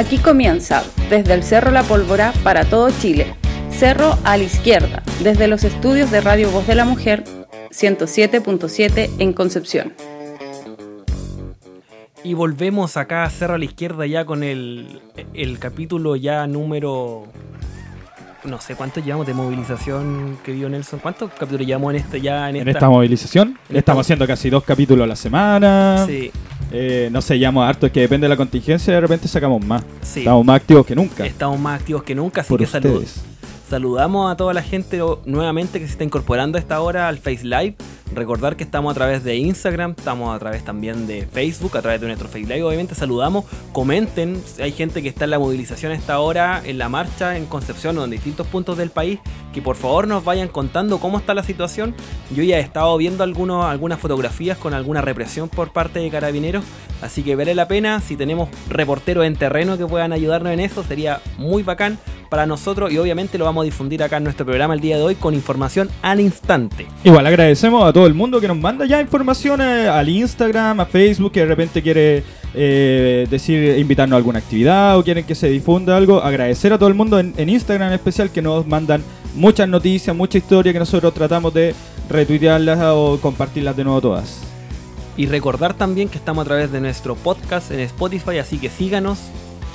Aquí comienza, desde el Cerro La Pólvora para todo Chile. Cerro a la izquierda, desde los estudios de Radio Voz de la Mujer 107.7 en Concepción. Y volvemos acá a Cerro a la izquierda ya con el, el capítulo ya número no sé cuánto llevamos de movilización que dio Nelson. ¿Cuántos capítulos llevamos en este ya en esta, movilización? Estamos haciendo casi dos capítulos a la semana. Sí. Eh, no sé, llevamos harto, es que depende de la contingencia, de repente sacamos más. Sí. Estamos más activos que nunca. Estamos más activos que nunca, así Por que saludos. Saludamos a toda la gente nuevamente que se está incorporando a esta hora al Face Live. Recordar que estamos a través de Instagram, estamos a través también de Facebook, a través de nuestro Face Live. Obviamente saludamos, comenten. Hay gente que está en la movilización a esta hora, en la marcha en Concepción o en distintos puntos del país. Que por favor nos vayan contando cómo está la situación. Yo ya he estado viendo algunos, algunas fotografías con alguna represión por parte de carabineros. Así que vale la pena. Si tenemos reporteros en terreno que puedan ayudarnos en eso, sería muy bacán para nosotros. Y obviamente lo vamos a difundir acá en nuestro programa el día de hoy con información al instante. Igual agradecemos a todo el mundo que nos manda ya información eh, al Instagram, a Facebook, que de repente quiere eh, decir, invitarnos a alguna actividad o quieren que se difunda algo. Agradecer a todo el mundo en, en Instagram en especial que nos mandan muchas noticias, mucha historia que nosotros tratamos de retuitearlas o compartirlas de nuevo todas. Y recordar también que estamos a través de nuestro podcast en Spotify, así que síganos.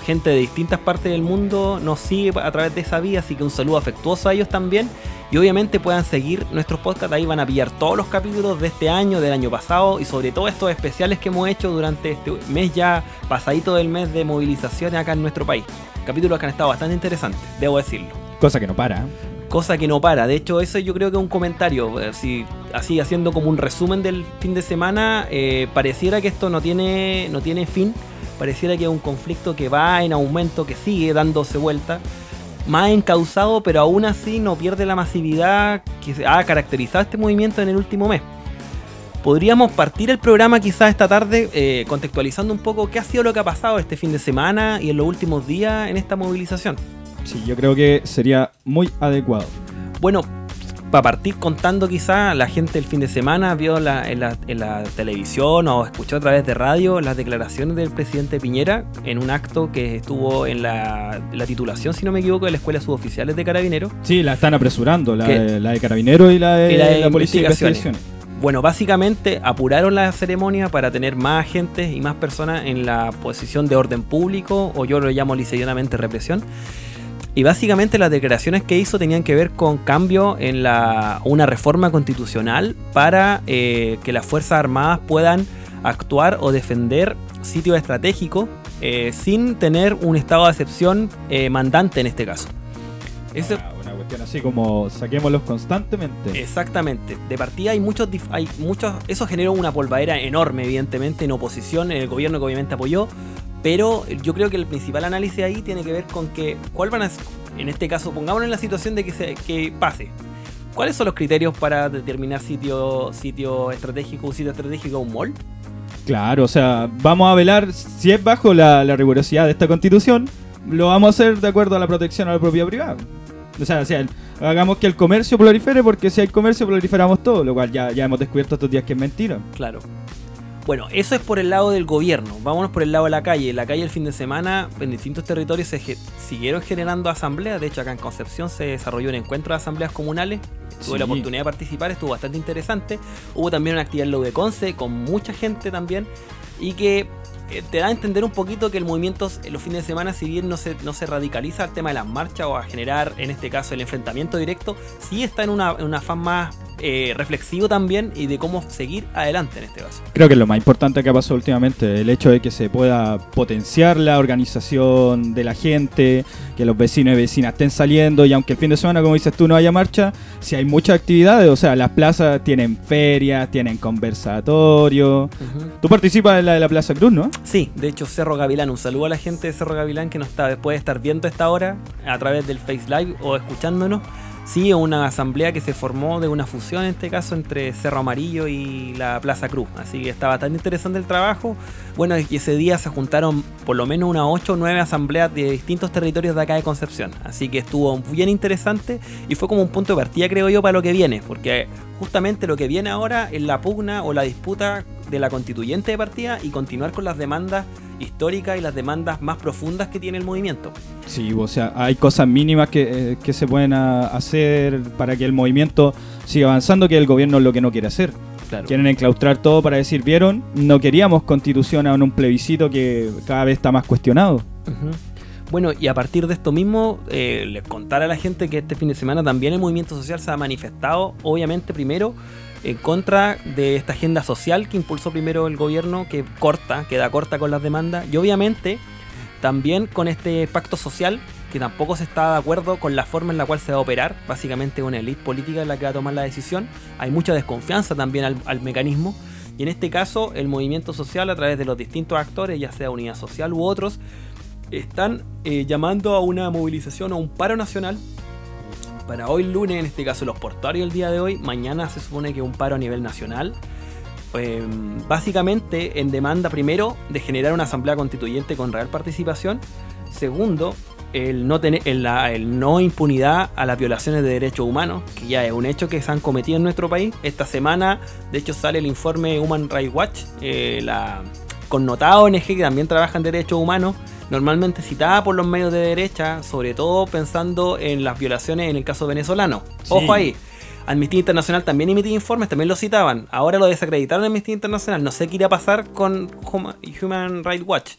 Gente de distintas partes del mundo nos sigue a través de esa vía, así que un saludo afectuoso a ellos también. Y obviamente puedan seguir nuestros podcasts, ahí van a pillar todos los capítulos de este año, del año pasado y sobre todo estos especiales que hemos hecho durante este mes ya pasadito del mes de movilizaciones acá en nuestro país. Capítulos que han estado bastante interesantes, debo decirlo Cosa que no para. cosa que no para. De hecho, eso yo creo que es un comentario. eh, Si, así haciendo como un resumen del fin de semana, eh, pareciera que esto no tiene, no tiene fin. Pareciera que es un conflicto que va en aumento, que sigue dándose vuelta. Más encausado, pero aún así no pierde la masividad que ha caracterizado este movimiento en el último mes. Podríamos partir el programa quizás esta tarde eh, contextualizando un poco qué ha sido lo que ha pasado este fin de semana y en los últimos días en esta movilización. Sí, yo creo que sería muy adecuado. Bueno, para partir contando quizá, la gente el fin de semana vio la- en, la, en la televisión o escuchó a través de radio las declaraciones del presidente Piñera en un acto que estuvo en la, la titulación, si no me equivoco, de la Escuela Suboficiales de Carabineros. Sí, la están apresurando, la, de, la de Carabineros y la de, Y la de Policía de Investigaciones. Bueno, básicamente apuraron la ceremonia para tener más agentes y más personas en la posición de orden público, o yo lo llamo liceonamente represión. Y básicamente las declaraciones que hizo tenían que ver con cambio en la, una reforma constitucional para eh, que las Fuerzas Armadas puedan actuar o defender sitios estratégicos eh, sin tener un estado de excepción eh, mandante en este caso. Ah, Una cuestión así como saquémoslos constantemente. Exactamente. De partida hay muchos, hay muchos. Eso generó una polvadera enorme, evidentemente, en oposición, en el gobierno que obviamente apoyó. Pero yo creo que el principal análisis ahí tiene que ver con que, ¿cuál van a, en este caso, pongámonos en la situación de que, se, que pase. ¿Cuáles son los criterios para determinar sitio, sitio estratégico, un sitio estratégico, un mall? Claro, o sea, vamos a velar si es bajo la, la rigurosidad de esta constitución, lo vamos a hacer de acuerdo a la protección a la propiedad privada. O sea, o sea, hagamos que el comercio prolifere porque si hay comercio proliferamos todo, lo cual ya, ya hemos descubierto estos días que es mentira. Claro. Bueno, eso es por el lado del gobierno. Vámonos por el lado de la calle. En la calle el fin de semana, en distintos territorios se ge- siguieron generando asambleas. De hecho, acá en Concepción se desarrolló un encuentro de asambleas comunales. Tuve la oportunidad de participar, estuvo bastante interesante. Hubo también una actividad en la de Conce con mucha gente también. Y que eh, te da a entender un poquito que el movimiento en los fines de semana, si bien no se, no se radicaliza al tema de las marchas o a generar, en este caso, el enfrentamiento directo, sí está en una, en una más eh, reflexivo también y de cómo seguir adelante en este caso. Creo que es lo más importante que ha pasado últimamente, el hecho de que se pueda potenciar la organización de la gente, que los vecinos y vecinas estén saliendo y aunque el fin de semana, como dices tú, no haya marcha, si hay muchas actividades, o sea, las plazas tienen ferias, tienen conversatorios. Tú participas en la de la Plaza Cruz, ¿no? Sí, de hecho Cerro Gavilán, un saludo a la gente de Cerro Gavilán que nos está, puede estar viendo esta hora a través del Face Live o escuchándonos. Sí, una asamblea que se formó de una fusión en este caso entre Cerro Amarillo y la Plaza Cruz. Así que está bastante interesante el trabajo. Bueno, y ese día se juntaron por lo menos unas 8 o 9 asambleas de distintos territorios de acá de Concepción. Así que estuvo bien interesante y fue como un punto de partida, creo yo, para lo que viene. Porque justamente lo que viene ahora es la pugna o la disputa de la constituyente de partida y continuar con las demandas históricas y las demandas más profundas que tiene el movimiento. Sí, o sea, hay cosas mínimas que, eh, que se pueden a- hacer para que el movimiento siga avanzando, que el gobierno es lo que no quiere hacer. Claro. Quieren enclaustrar todo para decir, vieron, no queríamos constitución en un plebiscito que cada vez está más cuestionado. Bueno, y a partir de esto mismo, eh, les contar a la gente que este fin de semana también el movimiento social se ha manifestado, obviamente primero, en contra de esta agenda social que impulsó primero el gobierno, que corta, queda corta con las demandas, y obviamente también con este pacto social que tampoco se está de acuerdo con la forma en la cual se va a operar, básicamente una élite política es la que va a tomar la decisión, hay mucha desconfianza también al, al mecanismo, y en este caso el movimiento social a través de los distintos actores, ya sea Unidad Social u otros, están eh, llamando a una movilización o un paro nacional para hoy lunes, en este caso los portuarios el día de hoy, mañana se supone que un paro a nivel nacional. Eh, básicamente en demanda primero de generar una asamblea constituyente con real participación, segundo el no, tener, el, la- no impunidad a las violaciones de derechos humanos, que ya es un hecho que se han cometido en nuestro país. Esta semana, de hecho, sale el informe Human Rights Watch, eh, la connotada ONG que también trabaja en derechos humanos, normalmente citada por los medios de derecha, sobre todo pensando en las violaciones en el caso venezolano. Sí. Ojo ahí. Amnistía Internacional también emitía informes, también lo citaban. Ahora lo desacreditaron en Amnistía Internacional. No sé qué irá a pasar con Huma- Human Rights Watch.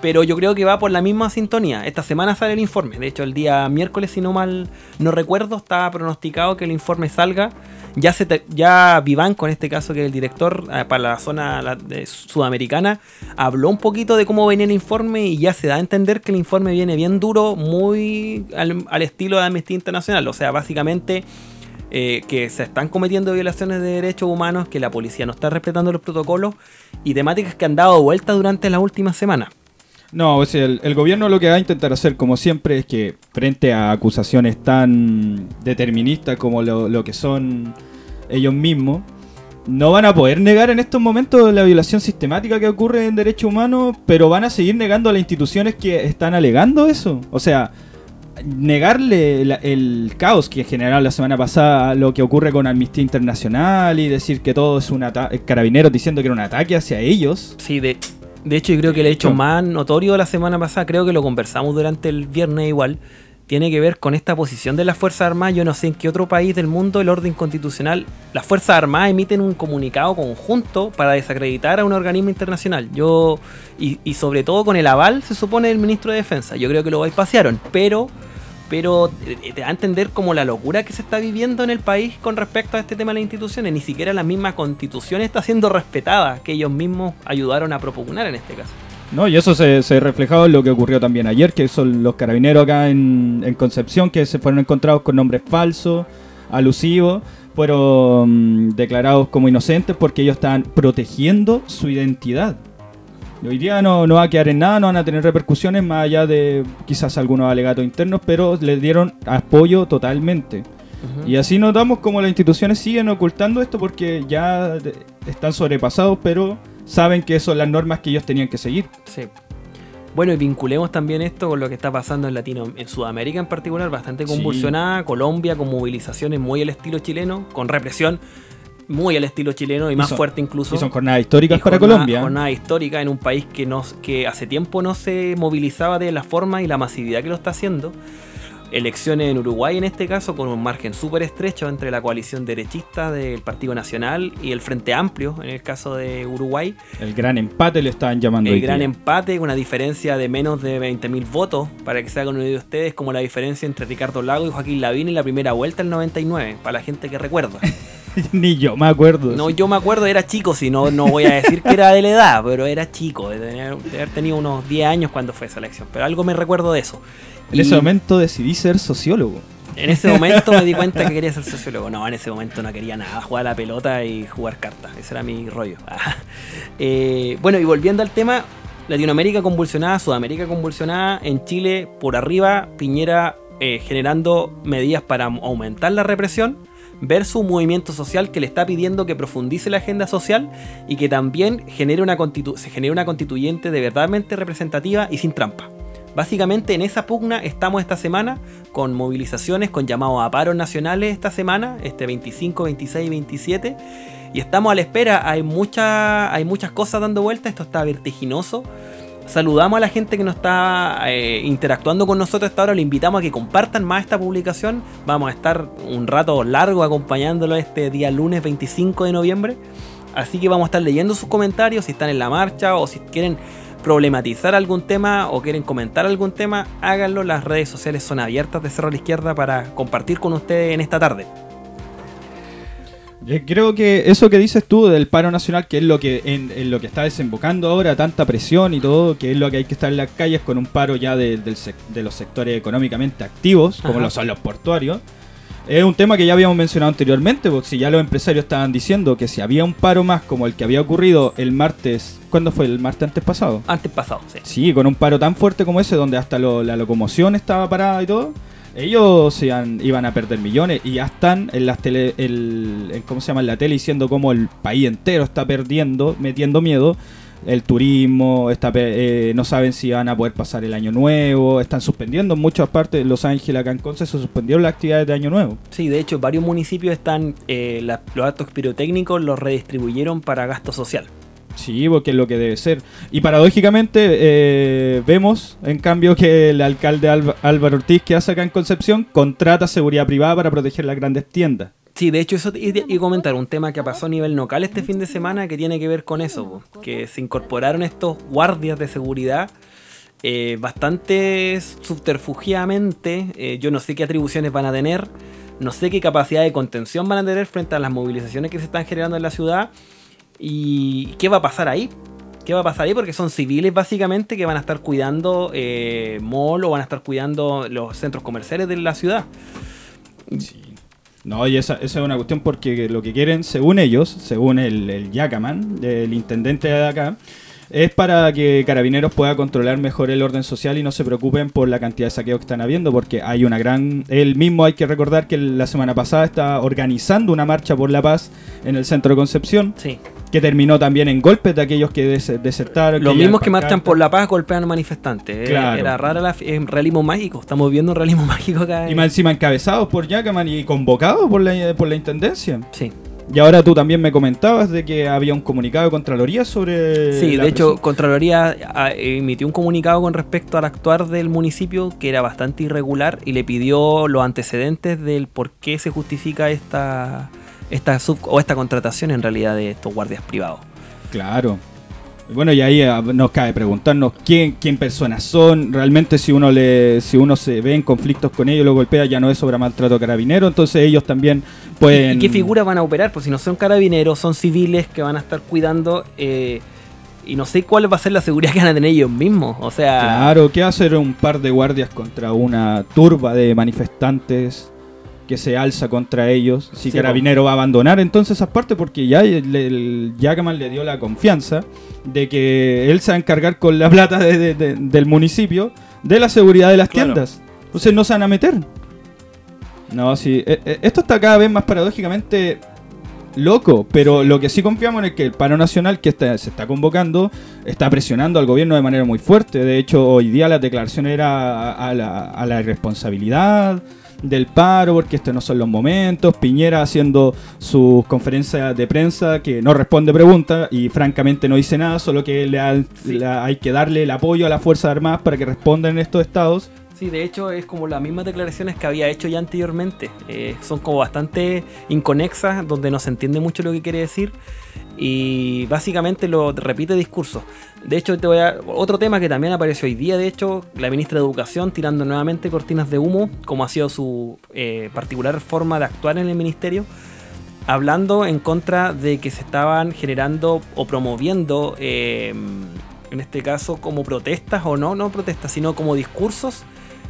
Pero yo creo que va por la misma sintonía. Esta semana sale el informe. De hecho, el día miércoles, si no mal no recuerdo, estaba pronosticado que el informe salga. Ya, se te- ya Vivanco, en este caso, que es el director eh, para la zona de sudamericana, habló un poquito de cómo venía el informe y ya se da a entender que el informe viene bien duro, muy al, al estilo de Amnistía Internacional. O sea, básicamente eh, que se están cometiendo violaciones de derechos humanos, que la policía no está respetando los protocolos y temáticas que han dado vuelta durante las últimas semanas. No, o sea, el, el gobierno lo que va a intentar hacer, como siempre, es que frente a acusaciones tan deterministas como lo, lo que son ellos mismos, no van a poder negar en estos momentos la violación sistemática que ocurre en derechos humanos, pero van a seguir negando a las instituciones que están alegando eso. O sea, negarle la- el caos que generaron la semana pasada lo que ocurre con Amnistía Internacional y decir que todo es un ataque, carabineros diciendo que era un ataque hacia ellos. Sí, de, de hecho yo creo que el hecho más notorio de la semana pasada, creo que lo conversamos durante el viernes igual, tiene que ver con esta posición de las Fuerzas Armadas. Yo no sé en qué otro país del mundo el orden constitucional, las Fuerzas Armadas emiten un comunicado conjunto para desacreditar a un organismo internacional. Yo, y, y sobre todo con el aval, se supone, del ministro de Defensa. Yo creo que lo bypasearon, pero... Pero eh, te da a entender como la locura que se está viviendo en el país con respecto a este tema de las instituciones. Ni siquiera la misma constitución está siendo respetada, que ellos mismos ayudaron a propugnar en este caso. No, y eso se, se reflejado en lo que ocurrió también ayer, que son los carabineros acá en, en Concepción, que se fueron encontrados con nombres falsos, alusivos, fueron mm, declarados como inocentes porque ellos estaban protegiendo su identidad. Hoy día no, no va a quedar en nada, no van a tener repercusiones más allá de quizás algunos alegatos internos, pero les dieron apoyo totalmente. Y así notamos como las instituciones siguen ocultando esto porque ya están sobrepasados, pero saben que son las normas que ellos tenían que seguir. Sí. Bueno, y vinculemos también esto con lo que está pasando en Latino, en Sudamérica en particular, bastante Sí. convulsionada, Colombia con movilizaciones muy al estilo chileno, con represión muy al estilo chileno y, Y más son- fuerte incluso. Y son jornadas históricas para jornada- Colombia. Jornada histórica en un país que, no, que hace tiempo no se movilizaba de la forma y la masividad que lo está haciendo. Elecciones en Uruguay en este caso, con un margen súper estrecho entre la coalición derechista del Partido Nacional y el Frente Amplio, en el caso de Uruguay. El gran empate le estaban llamando. El gran empate, una diferencia de menos de 20.000 votos, para que se hagan de ustedes, como la diferencia entre Ricardo Lago y Joaquín Lavín en la primera vuelta del 99, para la gente que recuerda. Ni yo me acuerdo. No, yo me acuerdo, era chico, si no, no voy a decir que era de la edad, pero era chico, de, tener- de haber tenido unos 10 años cuando fue esa elección, pero algo me recuerdo de eso. en Y ese momento decidí ser sociólogo. en ese momento me di cuenta que quería ser sociólogo. No, en ese momento no quería nada, jugar a la pelota y jugar cartas, ese era mi rollo. Eh, bueno, y volviendo al tema, Latinoamérica convulsionada, Sudamérica convulsionada, en Chile por arriba, Piñera eh, generando medidas para aumentar la represión versus un movimiento social que le está pidiendo que profundice la agenda social y que también genere una se genere una constituyente de verdadmente representativa y sin trampa. Básicamente en esa pugna estamos esta semana con movilizaciones, con llamados a paros nacionales esta semana, este 25, 26 y 27. Y estamos a la espera, hay, mucha, hay muchas cosas dando vuelta, esto está vertiginoso. Saludamos a la gente que nos está eh, interactuando con nosotros hasta ahora. Le invitamos a que compartan más esta publicación. Vamos a estar un rato largo acompañándolo este día lunes 25 de noviembre. Así que vamos a estar leyendo sus comentarios si están en la marcha o si quieren problematizar algún tema o quieren comentar algún tema, háganlo. Las redes sociales son abiertas de Cerro a la Izquierda para compartir con ustedes en esta tarde. Creo que eso que dices tú del paro nacional, que es lo que en, lo que está desembocando ahora, tanta presión y todo, que es lo que hay que estar en las calles con un paro ya de, los sectores económicamente activos, como lo son los portuarios, es un tema que ya habíamos mencionado anteriormente, porque si ya los empresarios estaban diciendo que si había un paro más como el que había ocurrido el martes, ¿cuándo fue? ¿El martes antes pasado? Antes pasado, sí. Sí, con un paro tan fuerte como ese, donde hasta la locomoción estaba parada y todo ellos iban a perder millones y ya están en las tele, el, ¿cómo se llama? En la tele diciendo cómo el país entero está perdiendo, metiendo miedo. El turismo, está, eh, no saben si van a poder pasar el año nuevo, están suspendiendo en muchas partes, Los Ángeles, acá se suspendieron las actividades de año nuevo. Sí, de hecho, varios municipios están, eh, los actos pirotécnicos los redistribuyeron para gasto social. Sí, porque es lo que debe ser. Y paradójicamente eh, vemos, en cambio, que el alcalde Álvaro Ortiz, que hace acá en Concepción, contrata seguridad privada para proteger las grandes tiendas. Sí, de hecho, eso y, comentar un tema que pasó a nivel local este fin de semana que tiene que ver con eso, que se incorporaron estos guardias de seguridad eh, bastante subterfugiamente. Eh, yo no sé qué atribuciones van a tener, no sé qué capacidad de contención van a tener frente a las movilizaciones que se están generando en la ciudad ¿Y qué va a pasar ahí? ¿Qué va a pasar ahí? Porque son civiles básicamente que van a estar cuidando eh, mall o van a estar cuidando los centros comerciales de la ciudad. No, y esa, es una cuestión porque lo que quieren, según ellos, según el, el Yacaman, el intendente de acá, es para que Carabineros pueda controlar mejor el orden social y no se preocupen por la cantidad de saqueos que están habiendo, porque hay una gran... Él mismo hay que recordar que la semana pasada está organizando una marcha por la paz en el centro de Concepción. Sí. Que terminó también en golpes de aquellos que desertaron. Los mismos que marchan por la paz golpean a manifestantes. Era rara la realismo mágico. Estamos viendo un realismo mágico acá. Y más encima encabezados por Yacaman y convocados por la, por la intendencia. Sí. Y ahora tú también me comentabas de que había un comunicado de Contraloría sobre... Sí, de hecho, Contraloría ah, emitió un comunicado con respecto al actuar del municipio que era bastante irregular y le pidió los antecedentes del por qué se justifica esta, esta sub, o esta contratación en realidad de estos guardias privados. Claro. Bueno, y ahí ah, nos cabe preguntarnos quién, quién personas son. Realmente si uno le, si uno se ve en conflictos con ellos, lo golpea, ya no es sobre maltrato carabinero, entonces ellos también pueden. ¿Y qué figuras van a operar? Pues si no son carabineros, son civiles que van a estar cuidando. Eh, y no sé cuál va a ser la seguridad que van a tener ellos mismos. O sea. Claro, ¿qué hacer un par de guardias contra una turba de manifestantes? Que se alza contra ellos, si Carabinero va a abandonar entonces esas partes porque ya el, el le dio la confianza de que él se va a encargar con la plata del municipio de la seguridad de las tiendas. Entonces no se van a meter. No, sí. Eh, eh, esto está cada vez más paradójicamente loco, pero lo que sí confiamos es que el paro nacional que se está convocando está presionando al gobierno de manera muy fuerte. De hecho, hoy día la declaración era a, la, a la irresponsabilidad del paro, porque estos no son los momentos. Piñera haciendo sus conferencias de prensa que no responde preguntas y francamente no dice nada, solo que le, hay que darle el apoyo a las Fuerzas Armadas para que respondan en estos estados. De hecho es como las mismas declaraciones que había hecho ya anteriormente. Eh, son como bastante inconexas, donde no se entiende mucho lo que quiere decir y básicamente lo repite discurso. De hecho, te voy a, otro tema que también apareció hoy día, de hecho, la ministra de Educación tirando nuevamente cortinas de humo, como ha sido su eh, particular forma de actuar en el ministerio, hablando en contra de que se estaban generando o promoviendo, eh, en este caso, como protestas o no, no protestas, sino como discursos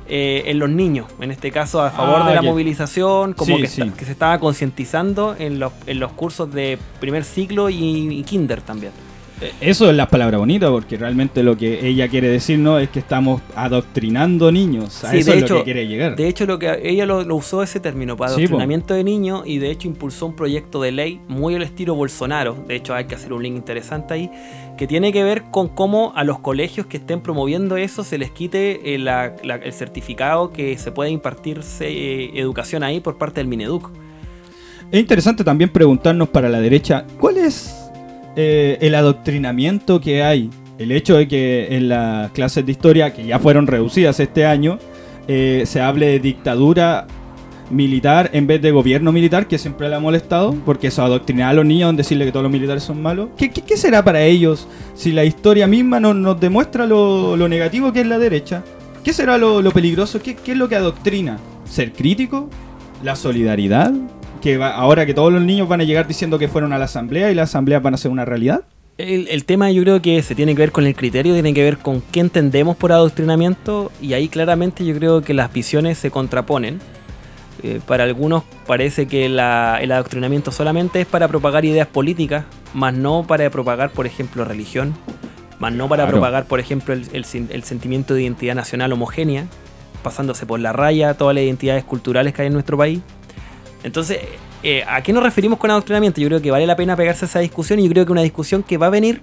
eh, en los niños, en este caso a favor ah, de la movilización, como que, se estaba concientizando en los, en los cursos de primer ciclo y kinder también. Eh, eso es la palabra bonita, porque realmente lo que ella quiere decir no es que estamos adoctrinando niños. A eso es lo que quiere llegar. De hecho, lo que ella lo, usó ese término para adoctrinamiento de niños y de hecho impulsó un proyecto de ley muy al estilo Bolsonaro. De hecho, hay que hacer un link interesante ahí que tiene que ver con cómo a los colegios que estén promoviendo eso se les quite el, eh, el certificado que se puede impartirse eh, educación ahí por parte del Mineduc. Es interesante también preguntarnos para la derecha, ¿cuál es eh, el adoctrinamiento que hay el hecho de que en las clases de historia, que ya fueron reducidas este año, se hable de dictadura militar en vez de gobierno militar, que siempre le ha molestado, porque eso adoctrinar a los niños en decirle que todos los militares son malos. ¿Qué, qué- qué será para ellos si la historia misma no- nos demuestra lo, lo negativo que es la derecha? ¿Qué será lo, lo peligroso? ¿Qué, qué es lo que adoctrina? ¿Ser crítico? ¿La solidaridad? Que va- ahora que todos los niños van a llegar diciendo que fueron a la asamblea y las asambleas van a ser una realidad. El, el tema yo creo que se tiene que ver con el criterio, tiene que ver con qué entendemos por adoctrinamiento y ahí claramente yo creo que las visiones se contraponen. Eh, para algunos parece que la- el adoctrinamiento solamente es para propagar ideas políticas, más no para propagar, por ejemplo, religión, más no para Claro. propagar, por ejemplo, el, el sen- el sentimiento de identidad nacional homogénea, pasándose por la raya todas las identidades culturales que hay en nuestro país. Entonces, eh, ¿a qué nos referimos con adoctrinamiento? Yo creo que vale la pena pegarse a esa discusión y yo creo que una discusión que va a venir,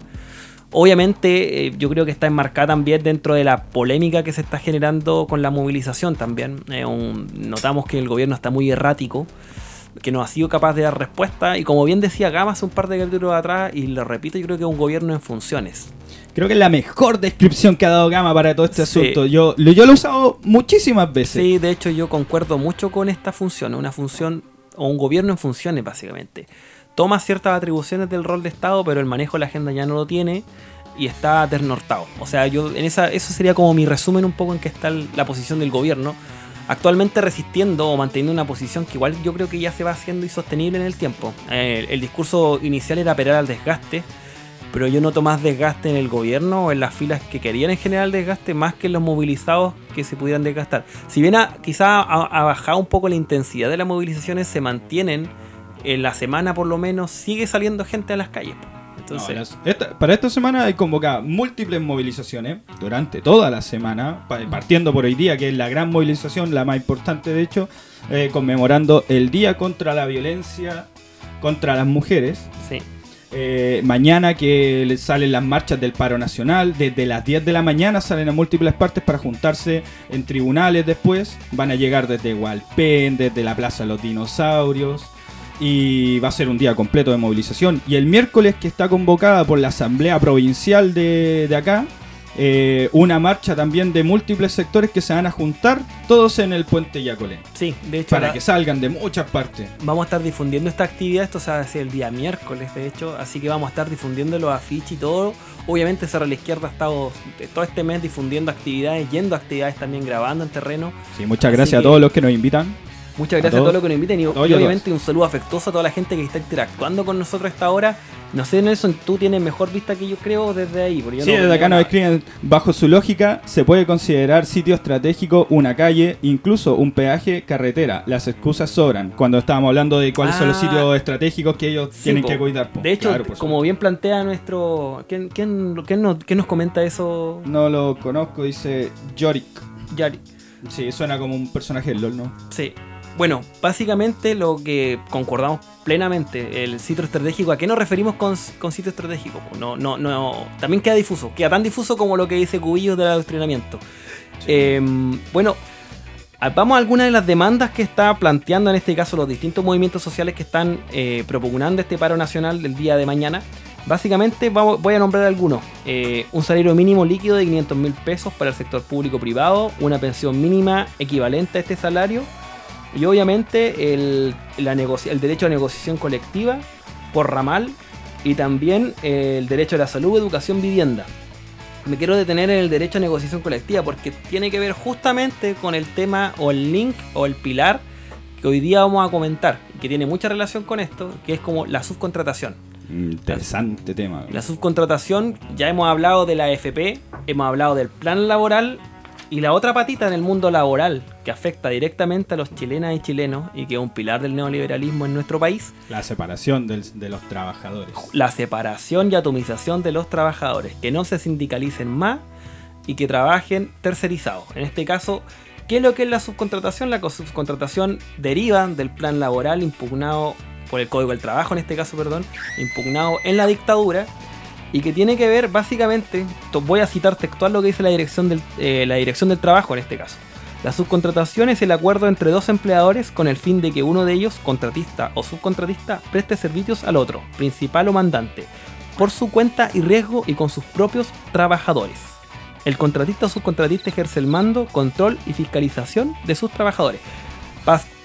obviamente, eh, yo creo que está enmarcada también dentro de la polémica que se está generando con la movilización también. Eh, un- notamos que el gobierno está muy errático, que no ha sido capaz de dar respuesta y como bien decía Gama hace un par de capítulos atrás, y lo repito, yo creo que es un gobierno en funciones. Creo que es la mejor descripción que ha dado Gama para todo este Sí. asunto. Yo, yo lo he usado muchísimas veces. Sí, de hecho yo concuerdo mucho con esta función, una función o un gobierno en funciones básicamente. Toma ciertas atribuciones del rol de Estado, pero el manejo de la agenda ya no lo tiene y está desnortado. O sea, yo en esa eso sería como mi resumen un poco en que está la posición del gobierno, actualmente resistiendo o manteniendo una posición que igual yo creo que ya se va haciendo insostenible en el tiempo. Eh, el discurso inicial era apelar al desgaste, pero yo noto más desgaste en el gobierno o en las filas que querían en general desgaste más que en los movilizados que se pudieran desgastar. Si bien ha- quizá ha, ha bajado un poco la intensidad de las movilizaciones, se mantienen en la semana por lo menos, sigue saliendo gente a las calles. No, Entonces, las- esta- para esta semana hay convocadas múltiples movilizaciones durante toda la semana, pa- partiendo por hoy día, que es la gran movilización, la más importante de hecho, eh, conmemorando el Día contra la Violencia contra las Mujeres. sí. Eh, mañana que le salen las marchas del paro nacional, desde las 10 de la mañana salen a múltiples partes para juntarse en tribunales después. Van a llegar desde Hualpén, desde la Plaza de los Dinosaurios. Y va a ser un día completo de movilización. Y el miércoles que está convocada por la Asamblea Provincial de, de acá, eh, una marcha también de múltiples sectores que se van a juntar todos en el puente Yacolén. Sí, de hecho, Para la- que salgan de muchas partes. vamos a estar difundiendo esta actividad. Esto se va a hacer el día miércoles, de hecho. Así que vamos a estar difundiendo los afiches y todo. Obviamente, Cerro la Izquierda ha estado eh, todo este mes difundiendo actividades, yendo a actividades también, grabando en terreno. Sí, muchas Así gracias a todos los que nos invitan. Muchas A gracias a, todos. todos los que nos inviten y, A a obviamente un saludo afectuoso a toda la gente que está interactuando con nosotros a esta hora. No sé, Nelson, tú tienes mejor vista que yo creo desde ahí. porque Sí, no desde acá nos escriben, bajo su lógica, se puede considerar sitio estratégico una calle, incluso un peaje, carretera. Las excusas sobran. Cuando estábamos hablando de cuáles son los Ah. sitios estratégicos que ellos Sí, tienen po. que cuidar. po. De hecho, Claro, como bien plantea nuestro... ¿Quién, quién, quién nos, quién nos comenta eso, No lo conozco, dice Yorick. Yari? Sí, suena como un personaje del LOL, ¿no? Sí. Bueno, básicamente lo que concordamos plenamente, el sitio estratégico, ¿a qué nos referimos con, con sitio estratégico? No, no, no, también queda difuso, queda tan difuso como lo que dice Cubillos del adoctrinamiento. Eh, bueno, vamos a algunas de las demandas que está planteando en este caso los distintos movimientos sociales que están eh, propugnando este paro nacional del día de mañana. Básicamente vamos- voy a nombrar algunos. Eh, un salario mínimo líquido de 500 mil pesos para el sector público-privado, una pensión mínima equivalente a este salario y obviamente el, la el derecho a negociación colectiva por ramal y también el derecho a la salud, educación, vivienda. Me quiero detener en el derecho a negociación colectiva porque tiene que ver justamente con el tema o el link o el pilar que hoy día vamos a comentar, que tiene mucha relación con esto, que es como la subcontratación. Interesante tema. La subcontratación, ya hemos hablado de la AFP, hemos hablado del plan laboral y la otra patita en el mundo laboral que afecta directamente a los chilenas y chilenos y que es un pilar del neoliberalismo en nuestro país, La separación del- de los trabajadores. la separación y atomización de los trabajadores, que no se sindicalicen más y que trabajen tercerizados. En este caso, ¿qué es lo que es la subcontratación? La co- subcontratación deriva del plan laboral impugnado por el Código del Trabajo, en este caso, perdón, impugnado en la dictadura y que tiene que ver básicamente, voy a citar textual lo que dice la dirección del, eh, la dirección del trabajo en este caso. La subcontratación es el acuerdo entre dos empleadores con el fin de que uno de ellos, contratista o subcontratista, preste servicios al otro, principal o mandante, por su cuenta y riesgo y con sus propios trabajadores. El contratista o subcontratista ejerce el mando, control y fiscalización de sus trabajadores.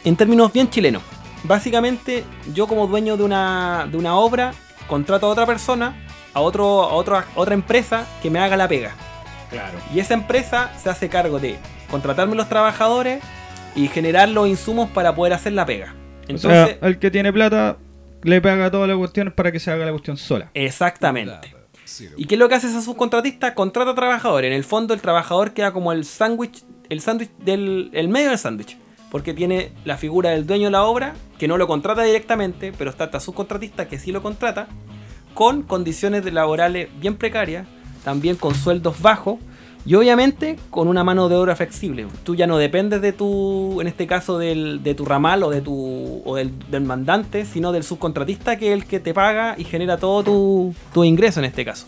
En términos bien chilenos, básicamente yo como dueño de una, de una obra contrato a otra persona, a, otro, a otra, otra empresa que me haga la pega. Claro. Y esa empresa se hace cargo de contratarme los trabajadores y generar los insumos para poder hacer la pega. Entonces, o sea, el que tiene plata le paga todas las cuestiones para que se haga la cuestión sola. exactamente. ¿Y qué es lo que hace esa subcontratista? Contrata trabajadores. En el fondo el trabajador queda como el sándwich, el sándwich del el medio del sándwich. Porque tiene la figura del dueño de la obra, que no lo contrata directamente, pero está esta subcontratista que sí lo contrata, con condiciones de laborales bien precarias, también con sueldos bajos, y obviamente con una mano de obra flexible. Tú ya no dependes de tu, en este caso, del, de tu ramal o, de tu, o del, del mandante, sino del subcontratista que es el que te paga y genera todo tu, tu ingreso en este caso.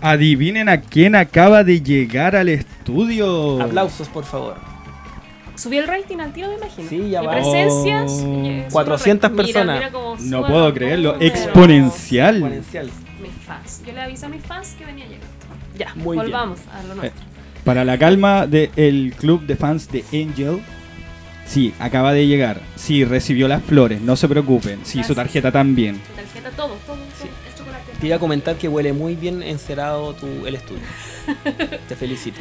Adivinen a quién acaba de llegar al estudio. Aplausos, por favor. Subió el rating al tiro, me imagino. Sí, ya va. presencias. Oh. eh, subió 400 el rating. Mira, personas. mira No puedo creerlo. Exponencial. Exponencial. Fans. Yo le aviso a mis fans que venía llegando. Ya, Muy bien. volvamos a lo nuestro. Para la calma del club de fans de Angel. Sí, acaba de llegar. Sí, recibió las flores. No se preocupen. Sí, su Gracias. tarjeta también. Tu tarjeta, todo, todo, todo. Sí. El chocolate. Te iba a comentar que huele muy bien encerado tu, el estudio. Te felicito.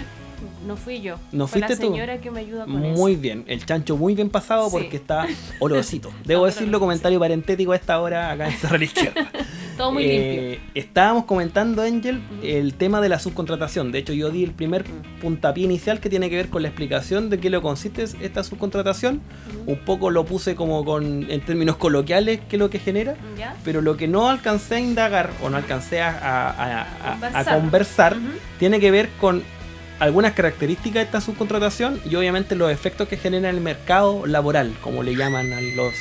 No fui yo. ¿No Fue fuiste la tú? señora que me ayuda con Muy eso. bien, el chancho muy bien pasado Sí. porque está olorosito. Debo decirlo, comentario parentético a esta hora acá en Cerro Izquierda. Todo muy limpio. Eh, Estábamos comentando, Angel, el tema de la subcontratación. De hecho, yo di el primer puntapié inicial que tiene que ver con la explicación de qué lo consiste esta subcontratación. Un poco lo puse como con en términos coloquiales qué es lo que genera. ¿Ya? Pero lo que no alcancé a indagar o no alcancé a, a- a- a- a Conversar. tiene que ver con algunas características de esta subcontratación y obviamente los efectos que genera en el mercado laboral, como le llaman a los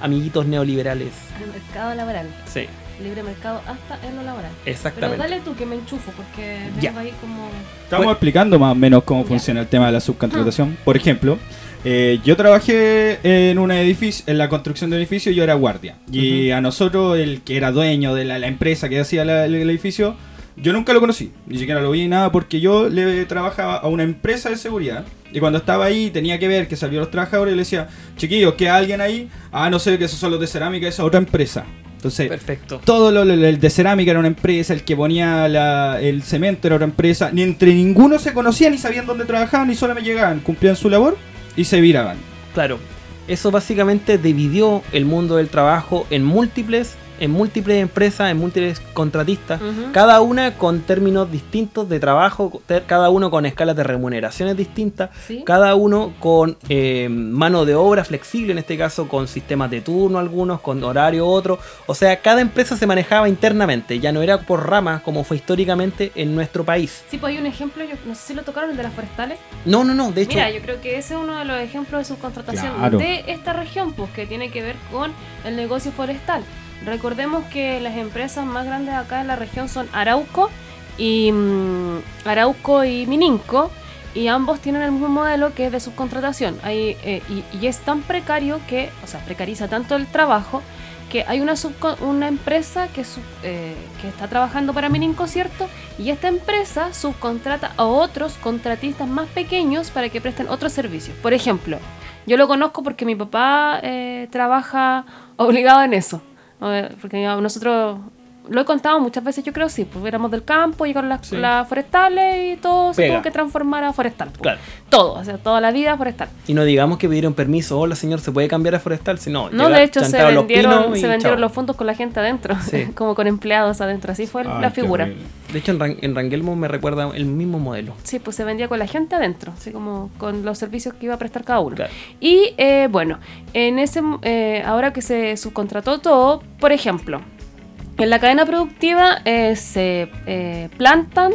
amiguitos neoliberales. Al mercado laboral. Sí, Libre mercado hasta en lo laboral. Pero exactamente. dale tú que me enchufo porque Ya. ahí como. Estamos Bueno. explicando más o menos cómo Ya. funciona el tema de la subcontratación. Por ejemplo, eh, yo trabajé en un edificio, en la construcción de un edificio, yo era guardia. Y a nosotros, el que era dueño de la, la empresa que hacía la- el, el edificio, yo nunca lo conocí, ni siquiera lo vi ni nada, porque yo le trabajaba a una empresa de seguridad. Y cuando estaba ahí, tenía que ver que salían los trabajadores y le decía, chiquillos, ¿queda alguien ahí? Ah, no sé, que esos son los de cerámica, esa es otra empresa. Entonces, Perfecto. todo lo, lo- el de cerámica era una empresa, el que ponía la- el cemento era otra empresa. Ni entre ninguno se conocían, ni sabían dónde trabajaban, ni solamente llegaban, cumplían su labor y se viraban. Claro. Eso básicamente dividió el mundo del trabajo en múltiples, en múltiples empresas, en múltiples contratistas, cada una con términos distintos de trabajo, cada uno con escalas de remuneraciones distintas, Sí. cada uno con eh, mano de obra flexible, en este caso con sistemas de turno algunos, con horario otro. O sea, cada empresa se manejaba internamente, ya no era por ramas como fue históricamente en nuestro país. Sí, pues hay un ejemplo, yo no sé si lo tocaron, el de las forestales. No, no, no, de hecho... Mira, yo creo que ese es uno de los ejemplos de subcontratación Claro. de esta región, pues que tiene que ver con el negocio forestal. Recordemos que las empresas más grandes acá en la región son Arauco y mm, Arauco y Mininco y ambos tienen el mismo modelo que es de subcontratación. Hay, eh, y, y es tan precario que, o sea, precariza tanto el trabajo que hay una, una empresa que, sub- eh, que está trabajando para Mininco, ¿cierto? Y esta empresa subcontrata a otros contratistas más pequeños para que presten otros servicios. Por ejemplo, yo lo conozco porque mi papá eh, trabaja obligado en eso. Porque nosotros, lo he contado muchas veces, yo creo, sí, pues éramos del campo, llegaron las, Sí. las forestales y todo se tuvo que transformar a forestal. pues. Claro. Todo, o sea, toda la vida forestal. Y no digamos que pidieron permiso, hola señor, ¿se puede cambiar a forestal? Si no, No, de hecho se los vendieron, y se vendieron los fondos con la gente adentro, Sí. como con empleados adentro, así fue Ay, la figura. horrible. De hecho, en, Ran- en Rangelmo me recuerda el mismo modelo. Sí, pues se vendía con la gente adentro, así como con los servicios que iba a prestar cada uno. Claro. Y eh, bueno, en ese eh, ahora que se subcontrató todo, por ejemplo, en la cadena productiva eh, se eh, plantan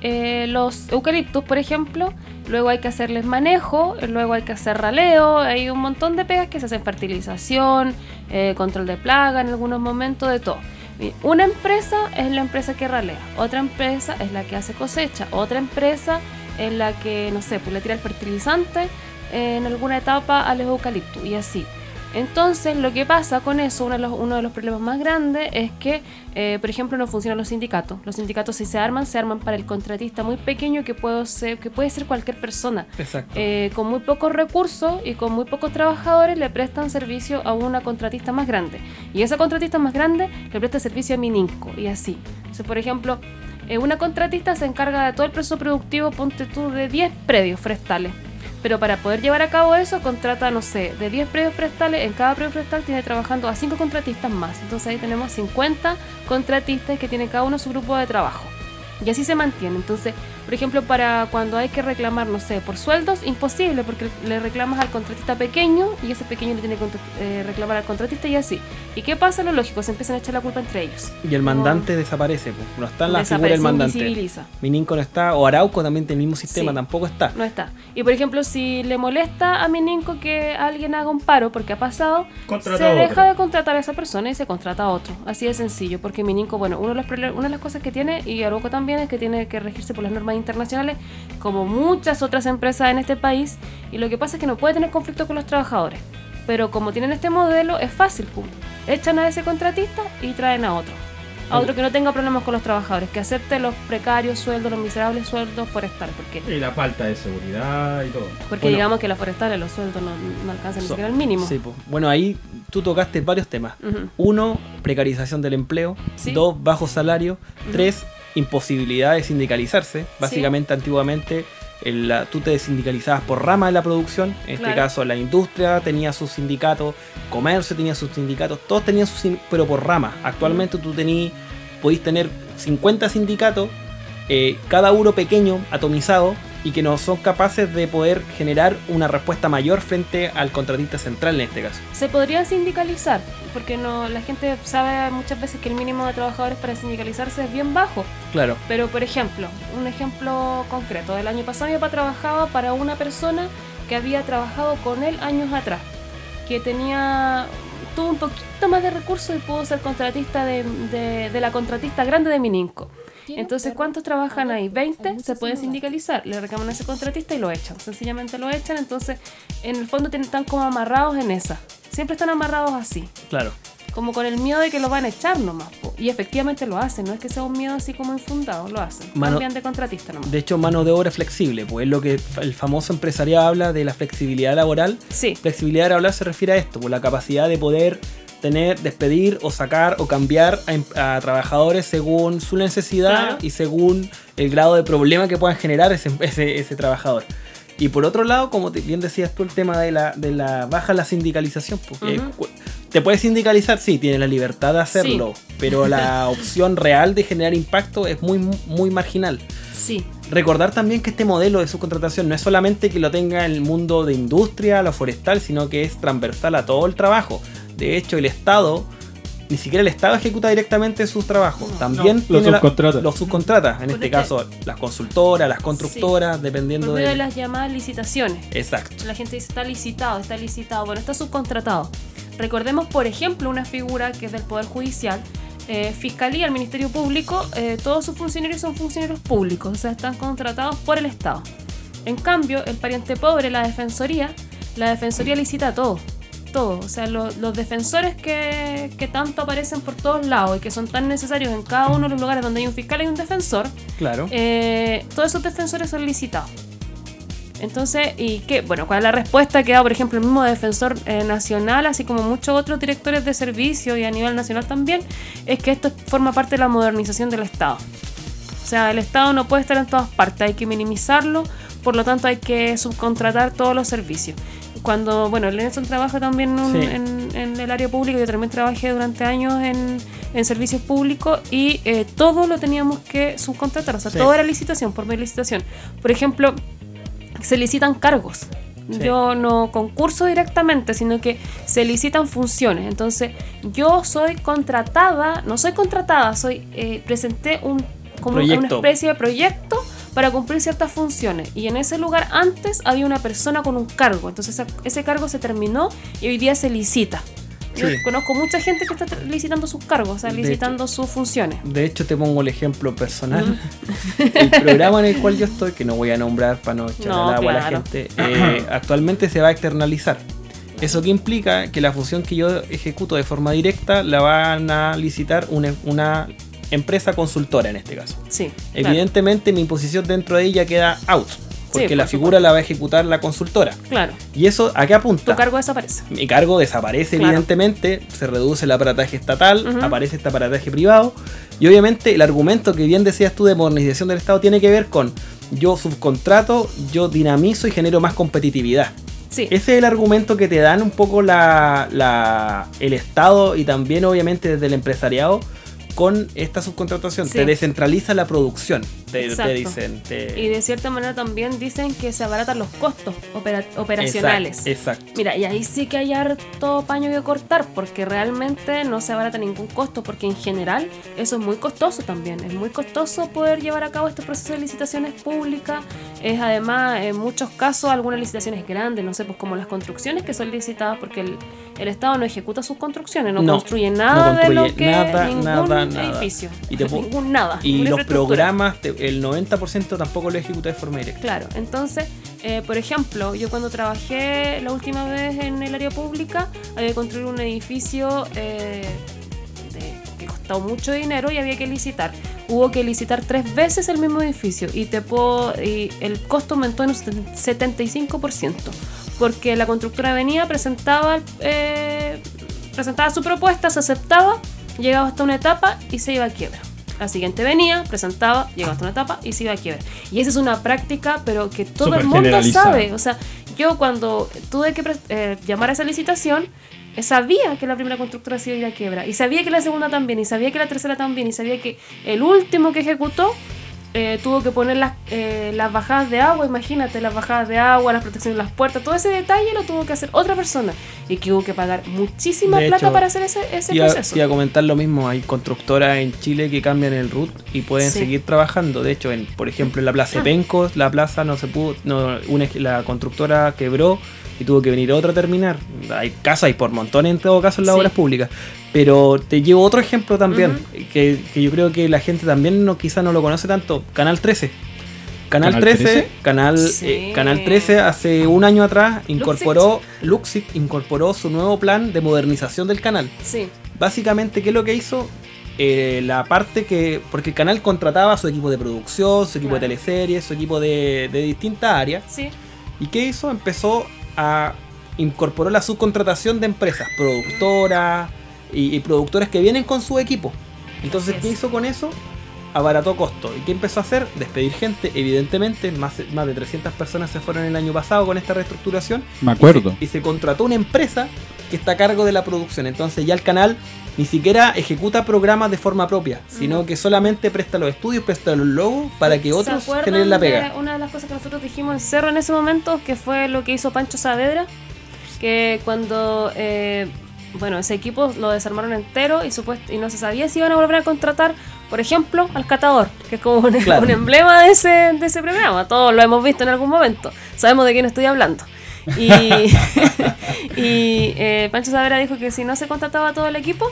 eh, los eucaliptos, por ejemplo, luego hay que hacerles manejo, luego hay que hacer raleo, hay un montón de pegas que se hacen fertilización, eh, control de plaga en algunos momentos, de todo. Una empresa es la empresa que ralea, otra empresa es la que hace cosecha, otra empresa es la que, no sé, pues le tira el fertilizante eh, en alguna etapa a los eucaliptos y así. Entonces, lo que pasa con eso, uno de los, uno de los problemas más grandes es que, eh, por ejemplo, no funcionan los sindicatos. Los sindicatos, si se arman, se arman para el contratista muy pequeño que puede ser, que puede ser cualquier persona. Exacto. Eh, con muy pocos recursos y con muy pocos trabajadores le prestan servicio a una contratista más grande. Y esa contratista más grande le presta servicio a Mininco y así. Entonces, por ejemplo, eh, una contratista se encarga de todo el proceso productivo, ponte tú, de 10 predios forestales. Pero para poder llevar a cabo eso, contrata, no sé, de 10 predios forestales, en cada predio forestal tiene trabajando a 5 contratistas más. Entonces ahí tenemos 50 contratistas que tienen cada uno su grupo de trabajo. Y así se mantiene. Entonces, por ejemplo, para cuando hay que reclamar, no sé, por sueldos, imposible, porque le reclamas al contratista pequeño y ese pequeño le tiene que eh, reclamar al contratista y así. ¿Y qué pasa? Lo lógico, se empiezan a echar la culpa entre ellos. Y el mandante desaparece, pues. no está en la figura del mandante. Mininco no está, o Arauco también tiene el mismo sistema, Sí. tampoco está. No está. Y por ejemplo, si le molesta a Mininco que alguien haga un paro, porque ha pasado, Contrata se a deja de contratar a esa persona y se contrata a otro. Así de sencillo, porque Mininco, bueno, uno de los una de las cosas que tiene, y Arauco también, es que tiene que regirse por las normas internacionales, como muchas otras empresas en este país, y lo que pasa es que no puede tener conflicto con los trabajadores. Pero como tienen este modelo, es fácil, pum. Echan a ese contratista y traen a otro. A otro que no tenga problemas con los trabajadores, que acepte los precarios sueldos, los miserables sueldos forestales, porque Y la falta de seguridad y todo. porque Bueno. digamos que las forestales, los sueldos no, no alcanzan ni So- siquiera el mínimo. Sí, pues. Bueno, ahí tú tocaste varios temas. Uno, precarización del empleo. Sí. Dos, bajo salario. Tres, imposibilidad de sindicalizarse. Básicamente, antiguamente, el- la- tú te sindicalizabas por rama de la producción. En este caso, la industria tenía sus sindicatos, comercio tenía sus sindicatos, todos tenían sus pero por rama. Actualmente tú tení, podéis tener 50 sindicatos, eh, cada uno pequeño, atomizado, y que no son capaces de poder generar una respuesta mayor frente al contratista central en este caso. Se podrían sindicalizar, porque no la gente sabe muchas veces que el mínimo de trabajadores para sindicalizarse es bien bajo. Claro. Pero, por ejemplo, un ejemplo concreto. El año pasado mi papá trabajaba para una persona que había trabajado con él años atrás, que tenía tuvo un poquito más de recursos y pudo ser contratista de, de- de la contratista grande de Mininco. Entonces, ¿cuántos trabajan ahí? 20 se pueden sindicalizar, le reclaman a ese contratista y lo echan. Sencillamente lo echan, entonces en el fondo tienen- están como amarrados en esa. Siempre están amarrados así Claro. como con el miedo de que lo van a echar nomás. po. Y efectivamente lo hacen, no es que sea un miedo así como infundado, lo hacen. Mano- Cambian de contratista nomás. De hecho, mano de obra flexible, pues es lo que el famoso empresariado habla de la flexibilidad laboral. Sí, Flexibilidad laboral se refiere a esto, por la capacidad de poder tener, despedir o sacar o cambiar a, em- a trabajadores según su necesidad Claro. y según el grado de problema que puedan generar ese, ese, ese trabajador. Y por otro lado, como bien decías tú, el tema de la, de la baja la sindicalización. Porque Ujú. cu- te puedes sindicalizar, sí, tienes la libertad de hacerlo, pero la opción real de generar impacto es muy, muy marginal. sí, Recordar también que este modelo de subcontratación no es solamente que lo tenga el mundo de industria, lo forestal, sino que es transversal a todo el trabajo. De hecho, el Estado, ni siquiera el Estado ejecuta directamente sus trabajos. También No, los la- subcontrata. los subcontrata. En Porque este caso, las consultoras, las constructoras, dependiendo de. de las llamadas licitaciones. Exacto. La gente dice está licitado, está licitado. Bueno, está subcontratado. Recordemos, por ejemplo, una figura que es del Poder Judicial. eh, Fiscalía, el Ministerio Público, eh, todos sus funcionarios son funcionarios públicos, o sea, están contratados por el Estado. En cambio, el pariente pobre, la Defensoría, la Defensoría licita todo. Todo. O sea, lo- los defensores que, que tanto aparecen por todos lados y que son tan necesarios en cada uno de los lugares donde hay un fiscal y un defensor, Claro. eh, todos esos defensores son licitados. Entonces, ¿y qué? Bueno, ¿cuál es la respuesta que da, por ejemplo, el mismo defensor eh, nacional, así como muchos otros directores de servicio y a nivel nacional también? Es que esto forma parte de la modernización del Estado. O sea, el Estado no puede estar en todas partes, hay que minimizarlo, por lo tanto hay que subcontratar todos los servicios. Cuando, bueno, Nelson trabaja también en, un- Sí. en- en el área pública, yo también trabajé durante años en, en servicios públicos y eh, todo lo teníamos que subcontratar, o sea, Sí. todo era licitación, por medio de licitación. Por ejemplo, se licitan cargos. Sí. Yo no concurso directamente, sino que se licitan funciones. Entonces, yo soy contratada, no soy contratada, soy eh, presenté un como una especie de proyecto para cumplir ciertas funciones. Y en ese lugar antes había una persona con un cargo. Entonces ese cargo se terminó y hoy día se licita. Yo conozco mucha gente que está licitando sus cargos, o sea, licitando sus funciones. De hecho, te pongo el ejemplo personal. El programa en el cual yo estoy, que no voy a nombrar para no echar No, agua a la gente, eh, actualmente se va a externalizar. ¿Eso que implica? Que la función que yo ejecuto de forma directa la van a licitar una, una empresa consultora en este caso. Sí. claro. Evidentemente mi posición dentro de ella queda out, porque por la figura la va a ejecutar la consultora. Claro. ¿Y eso a qué apunta? Tu cargo desaparece. Mi cargo desaparece Claro. evidentemente, se reduce el aparataje estatal, aparece este aparataje privado y obviamente el argumento que bien decías tú de modernización del Estado tiene que ver con yo subcontrato, yo dinamizo y genero más competitividad. Sí. Ese es el argumento que te dan un poco la, la- el Estado y también obviamente desde el empresariado con esta subcontratación. Sí. Te descentraliza la producción, te, te Exacto. dicen. te- Y de cierta manera también dicen que se abaratan los costos opera- operacionales. Exacto. exacto. Mira, y ahí sí que hay harto paño que cortar, porque realmente no se abarata ningún costo, porque en general eso es muy costoso también. Es muy costoso poder llevar a cabo este proceso de licitaciones públicas. Es además, en muchos casos, algunas licitaciones grandes, no sé, pues como las construcciones que son licitadas, porque el, el Estado no ejecuta sus construcciones, no, No, construye nada no de lo construye que nada, ningún nada, nada. edificio, Y te puedo- ningún nada. Y ninguna los programas, te- el 90% tampoco lo ejecuta de forma directa. Claro, entonces, eh, por ejemplo, yo cuando trabajé la última vez en el área pública, había que construir un edificio eh, que costaba mucho dinero y había que licitar. Hubo que licitar tres veces el mismo edificio y, te puedo, y el costo aumentó en un 75%, porque la constructora venía, presentaba, eh, presentaba su propuesta, se aceptaba, llegaba hasta una etapa y se iba a quiebra. La siguiente venía, presentaba, llegaba hasta una etapa y se iba a quiebra. Y esa es una práctica, pero que todo el mundo sabe. O sea, yo cuando tuve que eh, llamar a esa licitación, eh, sabía que la primera constructora se iba a ir a quiebra. Y sabía que la segunda también. Y sabía que la tercera también. Y sabía que el último que ejecutó eh, tuvo que poner las, eh, las bajadas de agua. Imagínate, las bajadas de agua, las protecciones de las puertas. Todo ese detalle lo tuvo que hacer otra persona. Y que hubo que pagar muchísima De plata hecho, para hacer ese, ese proceso. iba a comentar lo mismo, hay constructoras en Chile que cambian el root y pueden Sí. seguir trabajando. De hecho, en, por ejemplo, en la Plaza Ah. de Pencos, la plaza no se pudo, no, una, la constructora quebró y tuvo que venir otra a terminar. Hay casos, hay por montones en todo caso en las Sí. obras públicas. Pero te llevo otro ejemplo también, que, que yo creo que la gente también no quizá no lo conoce tanto. Canal 13. Canal, ¿Canal 13, 13? Canal, Sí. eh, Canal 13 hace un año atrás incorporó, Luxic incorporó su nuevo plan de modernización del canal Sí, básicamente, ¿qué es lo que hizo? Eh, la parte que. Porque el canal contrataba su equipo de producción, su equipo de teleseries, su equipo de, de distintas áreas. sí. ¿Y qué hizo? Empezó a. Incorporó la subcontratación de empresas, productoras y, y productores que vienen con su equipo. Entonces, ¿qué hizo con eso? Abarató costo. ¿Y qué empezó a hacer? Despedir gente, evidentemente. Más, más de 300 personas se fueron el año pasado con esta reestructuración Me acuerdo. y se contrató una empresa que está a cargo de la producción. Entonces ya el canal ni siquiera ejecuta programas de forma propia, sino que solamente presta los estudios, presta los logos para que ¿Se otros generen la de pega. una de las cosas que nosotros dijimos en Cerro en ese momento, que fue lo que hizo Pancho Saavedra, que cuando, eh, bueno, ese equipo lo desarmaron entero y, supuest- y no se sabía si iban a volver a contratar, por ejemplo, al catador, que es como un, Claro. un emblema de ese, de ese programa, todos lo hemos visto en algún momento, sabemos de quién estoy hablando. Y, y eh, Pancho Saavedra dijo que si no se contrataba todo el equipo,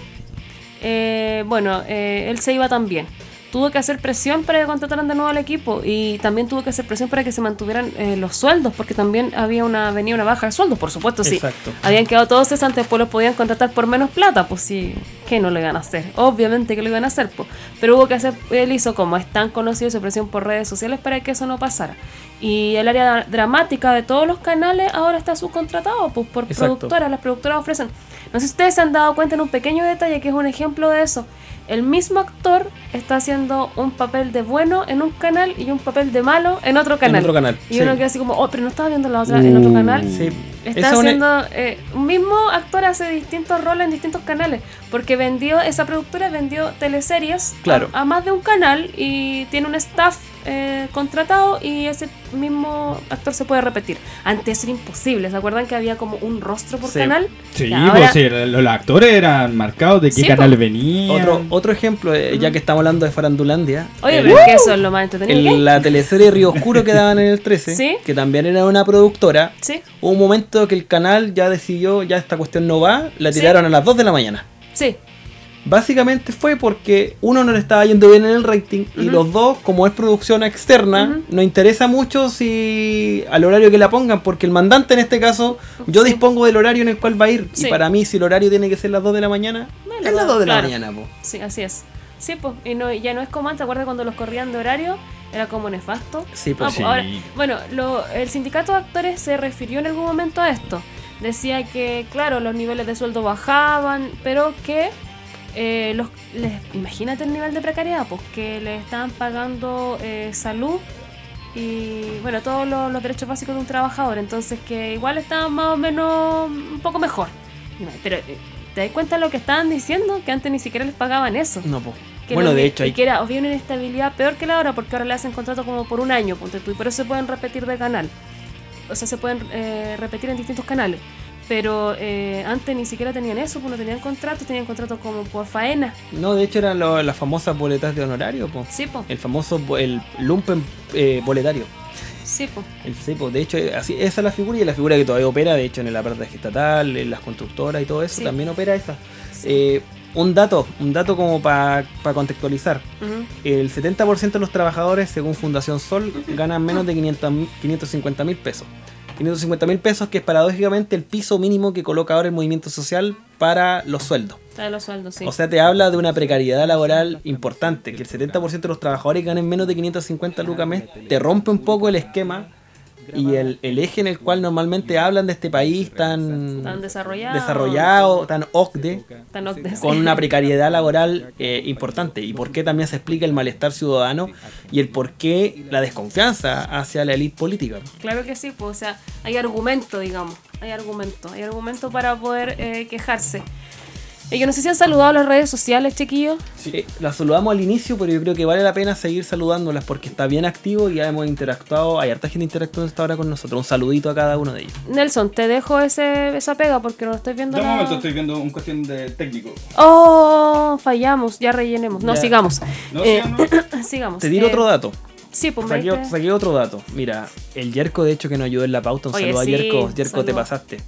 eh, bueno, eh, él se iba también. Tuvo que hacer presión para que contrataran de nuevo al equipo y también tuvo que hacer presión para que se mantuvieran eh, los sueldos, porque también había una venía una baja de sueldos, por supuesto, sí. Exacto. Habían quedado todos cesantes, pues los podían contratar por menos plata, pues sí, ¿qué no lo iban a hacer? Obviamente que lo iban a hacer, pues. Pero hubo que hacer, él hizo como es tan conocido su presión por redes sociales para que eso no pasara. Y el área dramática de todos los canales ahora está subcontratado pues, por Exacto. productoras. Las productoras ofrecen. No sé si ustedes se han dado cuenta en un pequeño detalle que es un ejemplo de eso. El mismo actor está haciendo un papel de bueno en un canal y un papel de malo en otro canal. otro canal, Y sí. uno queda así como, oh, pero no estaba viendo la otra en otro Uh. canal. Sí. Está Esa haciendo. eh, un mismo actor hace distintos roles en distintos canales. Porque vendió, esa productora vendió teleseries a, más de un canal y tiene un staff eh, contratado y ese mismo actor se puede repetir. Antes era imposible. ¿Se acuerdan que había como un rostro por Sí. canal? Sí, pues ahora- sí, los, actores eran marcados de qué Sí, canal pues. venían. Otro, otro ejemplo, eh, ya que estamos hablando de Farandulandia. Oye, pero que eso es lo más entretenido. en la teleserie Río Oscuro que daban en el 13, Sí. que también era una productora, Sí, hubo un momento que el canal ya decidió, ya esta cuestión no va, la Sí. tiraron a las 2 de la mañana. sí. Básicamente fue porque uno no le estaba yendo bien en el rating y los dos, como es producción externa, no interesa mucho si al horario que la pongan, porque el mandante en este caso, yo Sí. dispongo del horario en el cual va a ir. Sí. Y para mí, si el horario tiene que ser las 2 de la mañana, es las 2 de la mañana. po. Sí, así es. Sí, pues, y no, ya no es como antes, ¿te acuerdas cuando los corrían de horario? Era como nefasto. Sí, Ah, pues pues, sí. ahora- bueno, lo- el sindicato de actores se refirió en algún momento a esto. Decía que, claro, los niveles de sueldo bajaban, pero que eh, los, les, imagínate el nivel de precariedad, pues que le estaban pagando eh, salud y, bueno, todos los, los derechos básicos de un trabajador. Entonces, que igual estaban más o menos un poco mejor. Pero, eh, ¿te das cuenta de lo que estaban diciendo? Que antes ni siquiera les pagaban eso. No, po. Que Bueno, de hecho, y hay que era, había una inestabilidad peor que la hora, porque ahora le hacen contrato como por un año, ponte tú, y por eso se pueden repetir de canal. O sea, se pueden eh, repetir en distintos canales. Pero eh, antes ni siquiera tenían eso, pues no tenían contrato, tenían contrato como por faena. No, de hecho eran lo- las famosas boletas de honorario, po. Sí, pues. El famoso el lumpen eh, boletario. Sí, pues. El cepo, de hecho, así, esa es la figura y la figura que todavía opera, de hecho, en el aparato estatal, en las constructoras y todo eso, Sí. también opera esa. Eh, un dato, un dato como para contextualizar. Ujú. El 70% de los trabajadores, según Fundación Sol, ganan menos de 500 mi- 550 mil pesos. 550 mil pesos, que es paradójicamente el piso mínimo que coloca ahora el movimiento social para los sueldos. Está de los sueldos, sí. O sea, te habla de una precariedad laboral importante, que el 70% de los trabajadores ganen menos de 550 lucas mes, te rompe un poco el esquema y el, el eje en el cual normalmente hablan de este país tan Tan desarrollado. desarrollado, tan OCDE, Tan ocde- con una precariedad laboral eh, importante. Y por qué también se explica el malestar ciudadano y el por qué la desconfianza hacia la élite política. Claro que sí, pues, o sea, hay argumento, digamos. Hay argumento. Hay argumento para poder eh, quejarse. Y yo no sé si han saludado las redes sociales, chiquillos. Eh, las saludamos al inicio, pero yo creo que vale la pena seguir saludándolas porque está bien activo y ya hemos interactuado. Hay harta gente interactuando hasta ahora con nosotros. Un saludito a cada uno de ellos. Nelson, te dejo ese, esa pega porque no lo estoy viendo. De la- momento estoy viendo un cuestión de técnico. Oh, fallamos, ya rellenemos. No, Ya. sigamos. No, Eh, sigamos. sigamos. Te tiro Eh, otro dato. Sí, pues Saqué, saqué otro dato. Mira, el Yerko, de hecho, que nos ayudó en la pauta. Un Oye, saludo sí, a Yerko. Yerko, te pasaste.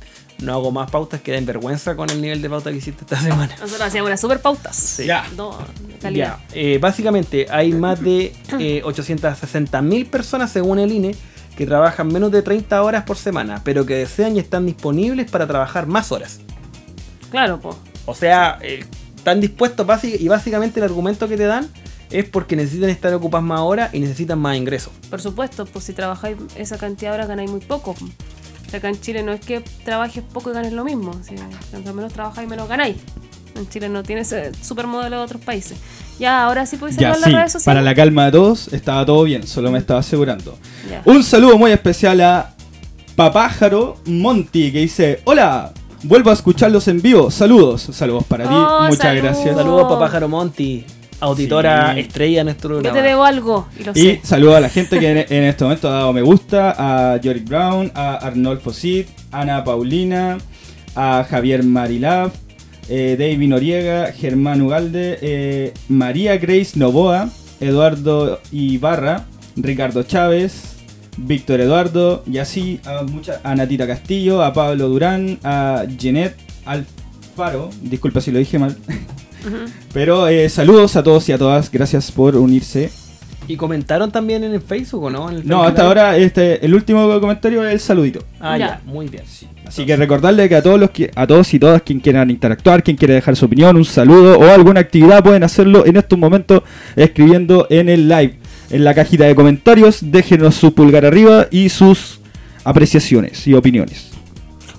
No hago más pautas que den vergüenza con el nivel de pauta que hiciste esta semana. Nosotros hacíamos unas super pautas. Ya. No, de calidad. Ya, eh, básicamente hay más de eh, 860 mil personas según el INE que trabajan menos de 30 horas por semana, pero que desean y están disponibles para trabajar más horas. Claro, pues. O sea, eh, están dispuestos y básicamente el argumento que te dan es porque necesitan estar ocupados más horas y necesitan más ingresos. Por supuesto, pues si trabajáis esa cantidad de horas ganáis muy poco. Acá en Chile no es que trabajes poco y ganes lo mismo. Si, cuanto menos trabajáis, menos ganáis. En Chile no tiene ese supermodelo de otros países. Ya, ahora sí podéis saludar sí, las redes sociales. para la calma de todos estaba todo bien, solo me estaba asegurando. Ya. Un saludo muy especial a Papájaro Monty que dice, hola, vuelvo a escucharlos en vivo, saludos, saludos para ti, Oh, muchas saludos. gracias. Saludos a Papájaro Monti, auditora Sí. estrella de nuestro Yo programa. te debo algo y lo Y sé. saludo a la gente que en, en este momento ha dado me gusta, a Yorick Brown, a Arnolfo Cid, Ana Paulina, a Javier Marilaf, eh, David Noriega, Germán Ugalde, eh, María Grace Novoa, Eduardo Ibarra, Ricardo Chávez, Víctor Eduardo, y así a, mucha- a Natita Castillo, a Pablo Durán, a Jeanette Alfaro, disculpa si lo dije mal, Pero eh, saludos a todos y a todas, gracias por unirse Y comentaron también en el Facebook, ¿o no? En el No, hasta ahora este, el último comentario es el saludito. Ah, ya, Ya. muy bien. Así que recordarle que a todos los que, a todos y todas quien quieran interactuar, quien quiere dejar su opinión, un saludo o alguna actividad pueden hacerlo en estos momentos escribiendo en el live, en la cajita de comentarios, déjenos su pulgar arriba y sus apreciaciones y opiniones.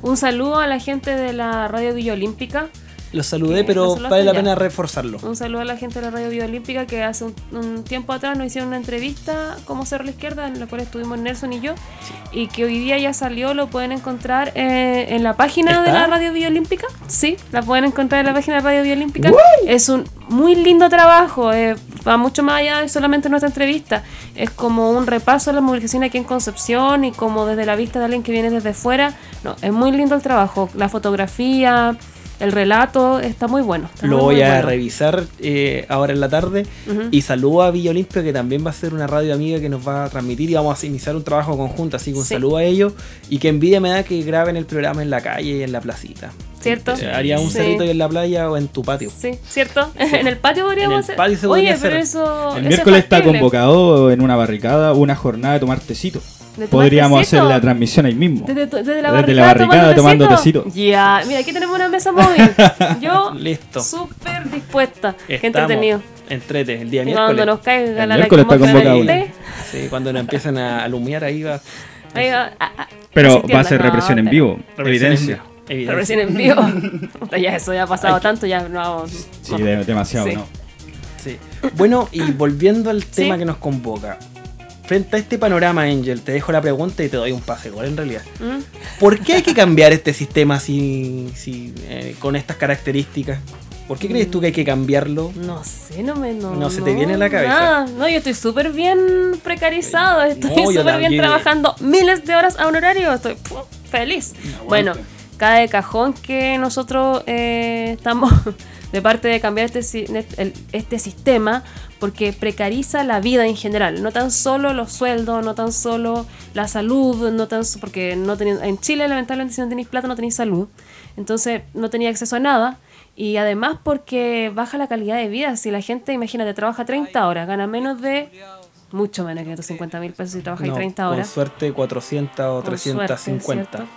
Un saludo a la gente de la Radio Villa Olímpica. Los saludé, pero ¿Lo saludaste vale la ya? pena reforzarlo. Un saludo a la gente de la Radio Vía Olímpica que hace un, un tiempo atrás nos hicieron una entrevista como Cerro a la Izquierda, en la cual estuvimos Nelson y yo, y que hoy día ya salió, lo pueden encontrar eh, en la página de ¿Está? la Radio Vía Olímpica. Sí, la pueden encontrar en la página de Radio Vía Olímpica. Es un muy lindo trabajo, eh, va mucho más allá de solamente nuestra entrevista. Es como un repaso de la movilización aquí en Concepción y como desde la vista de alguien que viene desde fuera. No, es muy lindo el trabajo, la fotografía el relato está muy bueno. está Lo muy, voy muy a bueno. revisar eh, ahora en la tarde. Y saludo a Villa Olimpia, que también va a ser una radio amiga que nos va a transmitir y vamos a iniciar un trabajo conjunto. Así que un Sí. saludo a ellos. Y que envidia me da que graben el programa en la calle y en la placita. ¿Cierto? Eh, Haría un Sí. cerrito ahí en la playa o en tu patio. Sí, ¿cierto? en el patio podríamos En el hacer. patio se Oye, pero hacer. eso. El miércoles es está convocado en una barricada una jornada de tomar tecito. ¿De tomar Podríamos hacer la transmisión ahí mismo. Desde, tu- desde la Desde barricada, la barricada tomando tecito. Ya, mira, aquí tenemos una mesa móvil. Yo, Listo. súper dispuesta. Qué Estamos. entretenido. Entrete, el día miércoles. cuando nos caiga El la miércoles está convocado. Sí, cuando nos empiecen a alumiar ahí va. ahí va, ah, ah, Pero va a ser No, represión en vivo. Represión Evidencia. en- evidencia. Represión en vivo. Ya eso ya ha pasado tanto, ya no. Sí, no. de- demasiado, Sí. ¿no? Sí. Bueno, y volviendo al tema Sí. que nos convoca. Frente a este panorama, Angel, te dejo la pregunta y te doy un pase gol en realidad. ¿Mm? ¿Por qué hay que cambiar este sistema así, si, eh, con estas características? ¿Por qué crees tú que hay que cambiarlo? No sé, no me. No, No se te viene a la cabeza. nada. No, yo estoy súper bien precarizado. Estoy No, súper bien trabajando miles de horas a un horario. Estoy puf, feliz. Bueno, cada cajón que nosotros eh, estamos de parte de cambiar este, si- el- este sistema porque precariza la vida en general, no tan solo los sueldos, no tan solo la salud, no tan porque no tenéis- en Chile lamentablemente si no tenéis plata no tenéis salud, entonces no tenía acceso a nada y además porque baja la calidad de vida, si la gente, imagínate, trabaja 30 horas, gana menos de, mucho menos que 550 mil pesos si trabajáis No, 30 con horas. suerte 400 o Con suerte, 350. ¿cierto?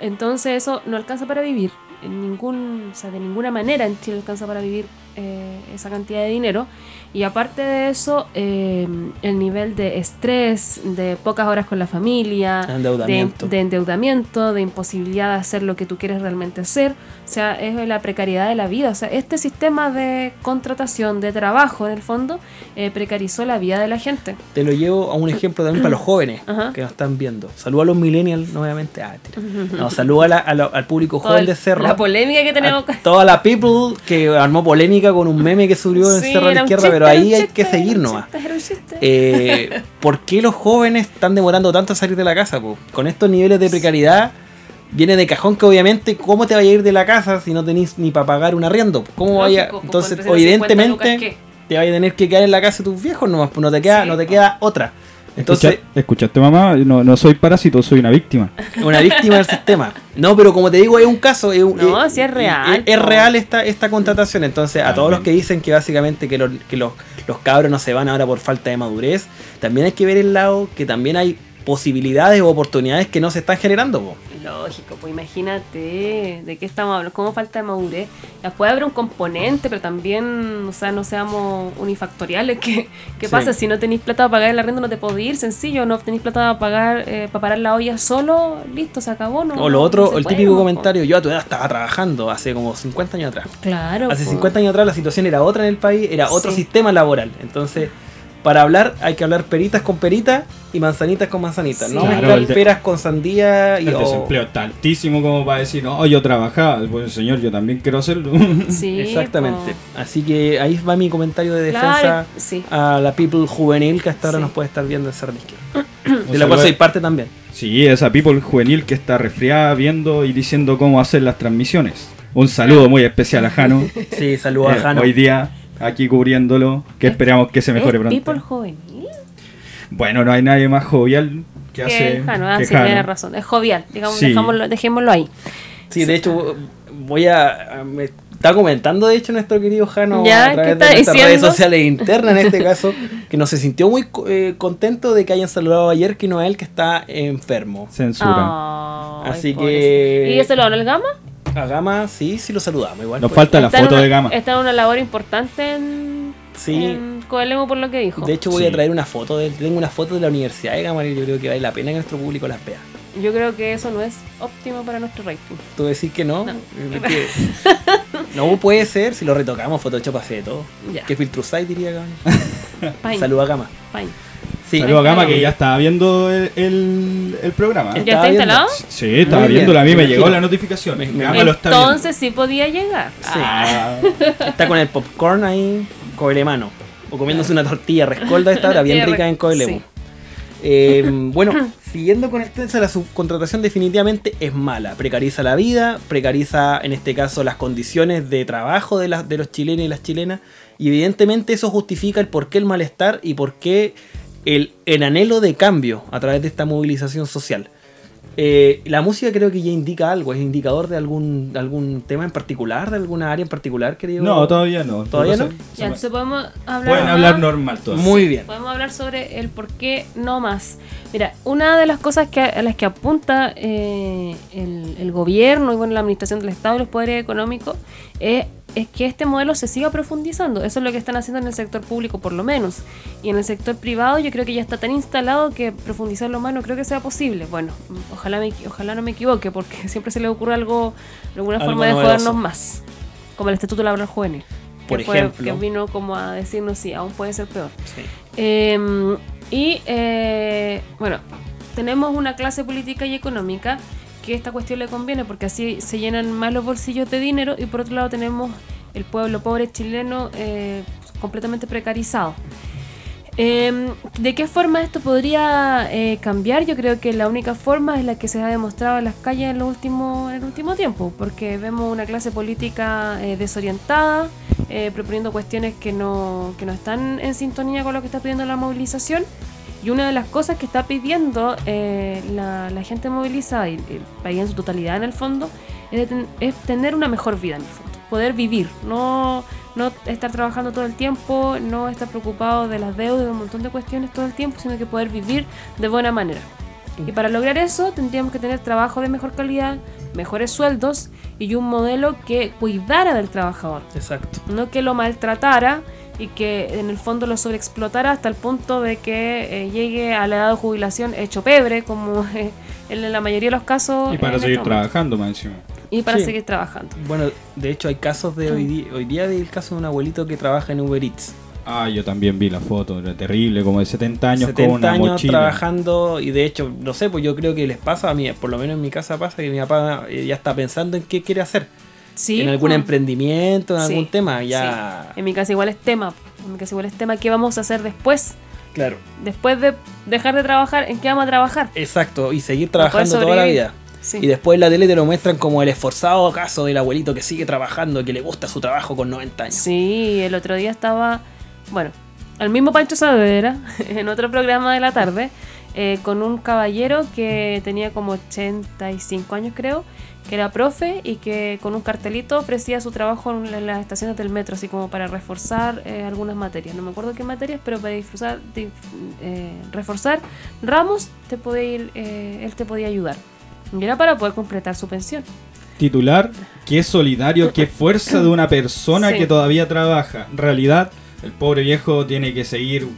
Entonces eso no alcanza para vivir. En ningún, o sea, de ninguna manera en Chile alcanza para vivir eh, esa cantidad de dinero. Y aparte de eso, eh, el nivel de estrés, de pocas horas con la familia, Endeudamiento. De, de endeudamiento, de imposibilidad de hacer lo que tú quieres realmente hacer. O sea, es la precariedad de la vida. O sea, este sistema de contratación, de trabajo, en el fondo, eh, precarizó la vida de la gente. Te lo llevo a un ejemplo también para los jóvenes Ajá. que nos están viendo. Saludo a los millennials nuevamente. Ah, no, saludo a la- a la- al público joven el- de Cerro. La polémica que tenemos toda la people que armó polémica con un meme que subió en Sí, Cerro la un Izquierda, pero ahí hay que seguir nomás. Eh, ¿Por qué los jóvenes están demorando tanto a salir de la casa? po? Con estos niveles de precariedad, viene de cajón que obviamente, ¿cómo te vaya a ir de la casa si no tenés ni para pagar un arriendo? ¿Cómo vaya? Pues, Entonces, con 350 lucas, evidentemente, te vaya a tener que quedar en la casa de tus viejos nomás, pues no te queda, Sí, no te po. queda otra. Entonces, Escucha- ¿Escuchaste, mamá? No, no soy parásito, soy una víctima. una víctima del sistema. No, pero como te digo, es un caso. Es, un- No, es- sí es real, Es, real esta, esta contratación. Entonces, a todos los que dicen que básicamente que, los, que los, los cabros no se van ahora por falta de madurez, también hay que ver el lado que también hay posibilidades o oportunidades que no se están generando. po. Lógico, pues imagínate de qué estamos hablando, cómo falta de madurez. Ya puede haber un componente, pero también, o sea, no seamos unifactoriales. ¿Qué, qué Sí. pasa si no tenéis plata para pagar el arrendo? No te podéis ir, sencillo. No tenéis plata para pagar, eh, para parar la olla solo, listo, se acabó. No, o lo otro, no el puede, típico comentario, yo a tu edad estaba trabajando hace como 50 años atrás. Claro. Hace po. 50 años atrás la situación era otra en el país, era otro Sí. sistema laboral. Entonces, para hablar hay que hablar peritas con peritas y manzanitas con manzanitas. Sí. No Claro, mezclar peras con sandía y El o- desempleo está altísimo como para decir, no, yo trabajaba. Pues señor, yo también quiero hacerlo. Sí, Exactamente. po. Así que ahí va mi comentario de defensa Claro, sí. a la people juvenil que hasta ahora Sí. nos puede estar viendo en Cerro Izquierda. Un De la cual saludo- soy parte también. Sí, esa people juvenil que está resfriada viendo y diciendo cómo hacer las transmisiones. Un saludo muy especial a Jano. Sí, saludos Eh, a Jano. Hoy día, aquí cubriéndolo, que esperamos que se mejore ¿Es pronto. people juvenil? Bueno, no hay nadie más jovial que hace. Que Jano, ah, que sí, Jano. tienes razón. Es jovial, digamos, Sí. dejámoslo, dejémoslo ahí. Sí, de hecho, voy a. Me está comentando, de hecho, nuestro querido Jano Ya, a ¿qué través de nuestras diciendo? redes sociales internas, en este caso, que no se sintió muy eh, contento de que hayan saludado ayer que no a él, que está enfermo. Censura. Así que- ¿Y ese lo ganó el Gama? A Gama, sí, sí lo saludamos. Igual Nos pues. falta la Está foto una- de gama. Está en una labor importante en, Sí. en Coelemo por lo que dijo. De hecho, voy Sí. a traer una foto de él. Tengo una foto de la Universidad de Gama y yo creo que vale la pena que nuestro público las vea. Yo creo que eso no es óptimo para nuestro rating. Tú decís que no. No. Es que- no puede ser si lo retocamos, Photoshop hace de todo. Ya. Que filtrusai diría Gama. Pain, Saluda a Gama. pain. Sí. Saludos a Gama que ya estaba viendo el, el- el programa. ¿Ya está instalado? Sí, estaba Muy bien, viéndolo. A mí me me imagino. llegó la notificación. Me- me- Gama lo está viendo. Entonces sí podía llegar. Sí. Ah, Está con el popcorn ahí, coelemano. O comiéndose una tortilla rescolda esta hora, bien rica en coelemo. sí. Eh, bueno, siguiendo con el tema, la subcontratación definitivamente es mala. Precariza la vida, precariza en este caso las condiciones de trabajo de, las de los chilenos y las chilenas. Y evidentemente eso justifica el por qué el malestar y por qué el, el anhelo de cambio a través de esta movilización social. Eh, la música creo que ya indica algo, es indicador de algún, de algún tema en particular, de alguna área en particular, querido. No, todavía no. ¿Todavía no? Ya, entonces podemos hablar. Pueden más- hablar normal todos. Muy bien. Podemos hablar sobre el por qué no más. Mira, una de las cosas que, a las que apunta eh, el, el gobierno y bueno, la administración del Estado y los poderes económicos es, es que este modelo se siga profundizando. Eso es lo que están haciendo en el sector público por lo menos. Y en el sector privado yo creo que ya está tan instalado que profundizarlo más no creo que sea posible. Bueno, ojalá, me, ojalá no me equivoque porque siempre se le ocurre algo, alguna Algo forma de novedoso. jodernos más. Como el Estatuto Laboral Juvenil. Por que fue- ejemplo. que vino como a decirnos si aún puede ser peor. Sí. Eh, y eh, bueno, tenemos una clase política y económica que esta cuestión le conviene porque así se llenan más los bolsillos de dinero y por otro lado tenemos el pueblo pobre chileno eh, completamente precarizado. Eh, ¿De qué forma esto podría eh, cambiar? Yo creo que la única forma es la que se ha demostrado en las calles en, en el último tiempo, porque vemos una clase política eh, desorientada, proponiendo cuestiones que no, que no están en sintonía con lo que está pidiendo la movilización. Y una de las cosas que está pidiendo eh, la, la gente movilizada y el país en su totalidad en el fondo es, de ten- es tener una mejor vida en el fondo, poder vivir, no, no estar trabajando todo el tiempo, no estar preocupado de las deudas, de un montón de cuestiones todo el tiempo, sino que poder vivir de buena manera. Y para lograr eso tendríamos que tener trabajo de mejor calidad, mejores sueldos y un modelo que cuidara del trabajador Exacto. no que lo maltratara y que en el fondo lo sobreexplotara hasta el punto de que eh, llegue a la edad de jubilación hecho pebre, como eh, en la mayoría de los casos. Y para seguir este momento. trabajando más encima. Y para Sí. seguir trabajando. Bueno, de hecho hay casos de hoy día, hoy día del caso de un abuelito que trabaja en Uber Eats. Ah, yo también vi la foto, era terrible, como de 70 años 70 con una años mochila. trabajando y de hecho, no sé, pues yo creo que les pasa a mí, por lo menos en mi casa pasa que mi papá eh, ya está pensando en qué quiere hacer. Sí, en algún pues. emprendimiento, en Sí, algún tema, sí. ya... En mi casa igual es tema. En mi casa igual es tema. ¿Qué vamos a hacer después? Claro. Después de dejar de trabajar, ¿en qué vamos a trabajar? Exacto, y seguir trabajando toda la vida. Sí. Y después en la tele te lo muestran como el esforzado caso del abuelito que sigue trabajando, que le gusta su trabajo con 90 años. Sí, el otro día estaba, bueno, al mismo Pancho Saavedra, en otro programa de la tarde, eh, con un caballero que tenía como 85 años creo, que era profe y que con un cartelito ofrecía su trabajo en la- en las estaciones del metro, así como para reforzar eh, algunas materias. No me acuerdo qué materias, pero para disfrutar, di- eh, reforzar ramos, te podía ir, eh, él te podía ayudar. Y era para poder completar su pensión. Titular, qué solidario, qué fuerza de una persona Sí. que todavía trabaja. En realidad, el pobre viejo tiene que seguir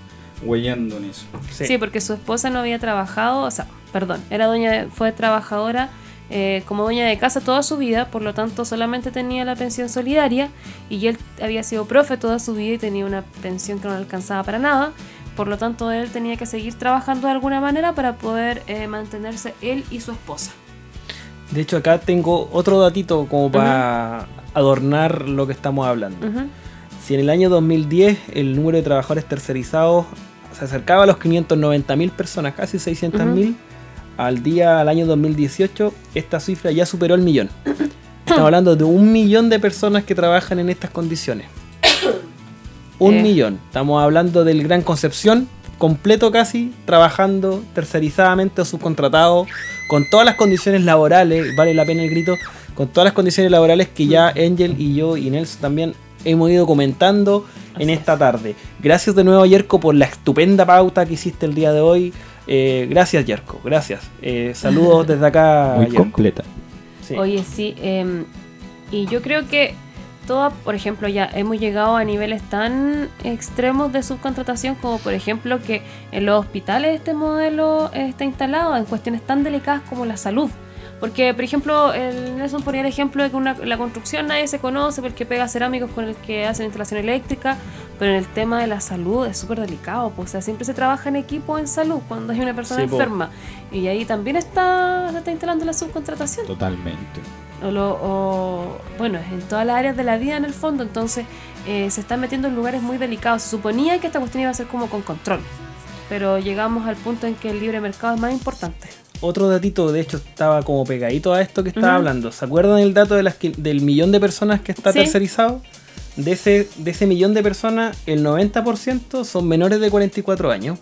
huellando en eso. Sí. porque su esposa no había trabajado, o sea, perdón, era dueña de- fue trabajadora eh, como dueña de casa toda su vida, por lo tanto solamente tenía la pensión solidaria y él había sido profe toda su vida y tenía una pensión que no alcanzaba para nada, por lo tanto él tenía que seguir trabajando de alguna manera para poder eh, mantenerse él y su esposa. De hecho, acá tengo otro datito como para adornar lo que estamos hablando. Si en el año 2010 el número de trabajadores tercerizados se acercaba a los 590.000 personas, casi 600.000, al día, al año 2018, esta cifra ya superó el millón. Estamos hablando de un millón de personas que trabajan en estas condiciones. Un Eh. millón. Estamos hablando del Gran Concepción, completo casi, trabajando tercerizadamente o subcontratado, con todas las condiciones laborales, vale la pena el grito, con todas las condiciones laborales que ya Angel y yo y Nelson también hemos ido comentando en esta tarde. Gracias de nuevo, Yerko, por la estupenda pauta que hiciste el día de hoy. Eh, gracias, Yerko, gracias. Eh, saludos desde acá. Muy Yerko. completa. Sí. Oye, sí, em, y yo creo que toda, por ejemplo, ya hemos llegado a niveles tan extremos de subcontratación como, por ejemplo, que en los hospitales este modelo está instalado en cuestiones tan delicadas como la salud. Porque, por ejemplo, el Nelson ponía el ejemplo de que una- la construcción nadie se conoce porque pega cerámicos con el que hacen instalación eléctrica, pero en el tema de la salud es súper delicado. pues, o sea, siempre se trabaja en equipo en salud cuando hay una persona Sí, po. enferma. Y ahí también está, se está instalando la subcontratación Totalmente. o, lo- o, bueno, en todas las áreas de la vida en el fondo, entonces eh, se están metiendo en lugares muy delicados. Se suponía que esta cuestión iba a ser como con control. pero llegamos al punto en que el libre mercado es más importante. Otro datito, de hecho, estaba como pegadito a esto que estaba hablando. ¿Se acuerdan el dato de las que- del millón de personas que está Sí. tercerizado? De ese, de ese millón de personas, el 90% son menores de 44 años.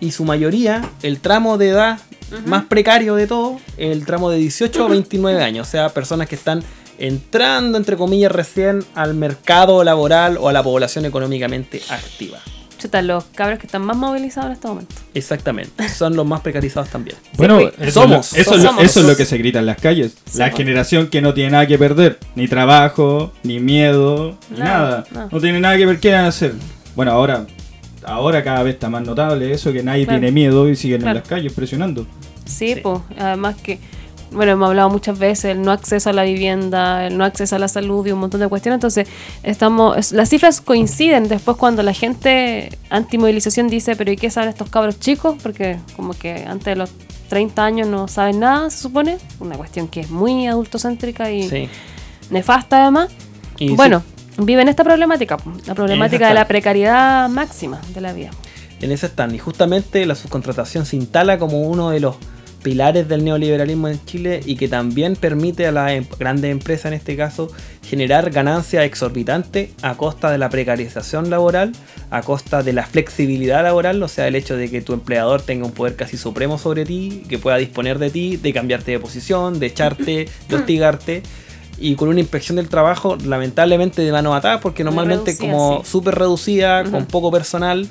Y su mayoría, el tramo de edad más precario de todo, el tramo de 18 a 29 años. O sea, personas que están entrando, entre comillas, recién al mercado laboral o a la población económicamente activa. Chuta, los cabros que están más movilizados en este momento. Exactamente. Son los más precarizados también. Bueno, eso, somos, eso, es lo- somos. eso es lo que se grita en las calles. La generación que no tiene nada que perder, ni trabajo, ni miedo, ni Nada. No tiene nada que ver, ¿qué van a hacer? Bueno, ahora, ahora cada vez está más notable eso, que nadie Claro. tiene miedo y siguen Claro. en las calles presionando. Sí, Sí. pues, además que, bueno, hemos hablado muchas veces el no acceso a la vivienda, el no acceso a la salud y un montón de cuestiones, entonces estamos, es- las cifras coinciden después cuando la gente antimovilización dice, pero ¿y qué saben estos cabros chicos? Porque como que antes de los 30 años no saben nada, se supone, una cuestión que es muy adultocéntrica y Sí. nefasta además. Y bueno, viven esta problemática, la problemática de la precariedad máxima de la vida. En ese están. Y justamente la subcontratación se instala como uno de los pilares del neoliberalismo en Chile y que también permite a las em- grandes empresas, en este caso, generar ganancias exorbitantes a costa de la precarización laboral, a costa de la flexibilidad laboral, o sea, el hecho de que tu empleador tenga un poder casi supremo sobre ti, que pueda disponer de ti, de cambiarte de posición, de echarte, de hostigarte. Y con una inspección del trabajo, lamentablemente de mano atada, porque normalmente reducida, como sí. súper reducida, con poco personal,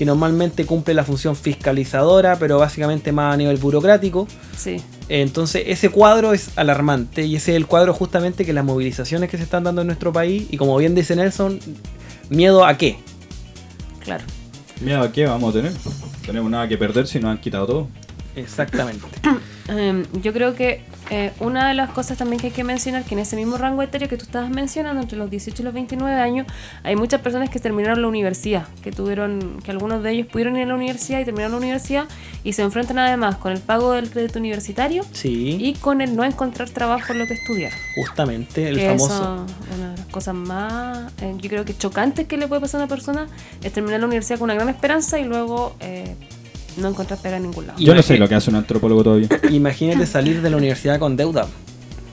que normalmente cumple la función fiscalizadora, pero básicamente más a nivel burocrático. Sí, Entonces ese cuadro es alarmante y ese es el cuadro justamente que las movilizaciones que se están dando en nuestro país, y como bien dice Nelson, miedo a qué. claro. Miedo a qué vamos a tener. Tenemos nada que perder si nos han quitado todo. Exactamente. Em, yo creo que eh, una de las cosas también que hay que mencionar que en ese mismo rango etario que tú estabas mencionando, entre los 18 y los 29 años, hay muchas personas que terminaron la universidad, que tuvieron, que algunos de ellos pudieron ir a la universidad y terminaron la universidad y se enfrentan además con el pago del crédito universitario Sí, y con el no encontrar trabajo en lo que estudiaron. justamente el que famoso... eso, una de las cosas más, eh, yo creo que chocantes que le puede pasar a una persona es terminar la universidad con una gran esperanza y luego eh, no encontrar pega en ningún lado. Yo no sé lo que hace un antropólogo todavía. Imagínate salir de la universidad con deuda.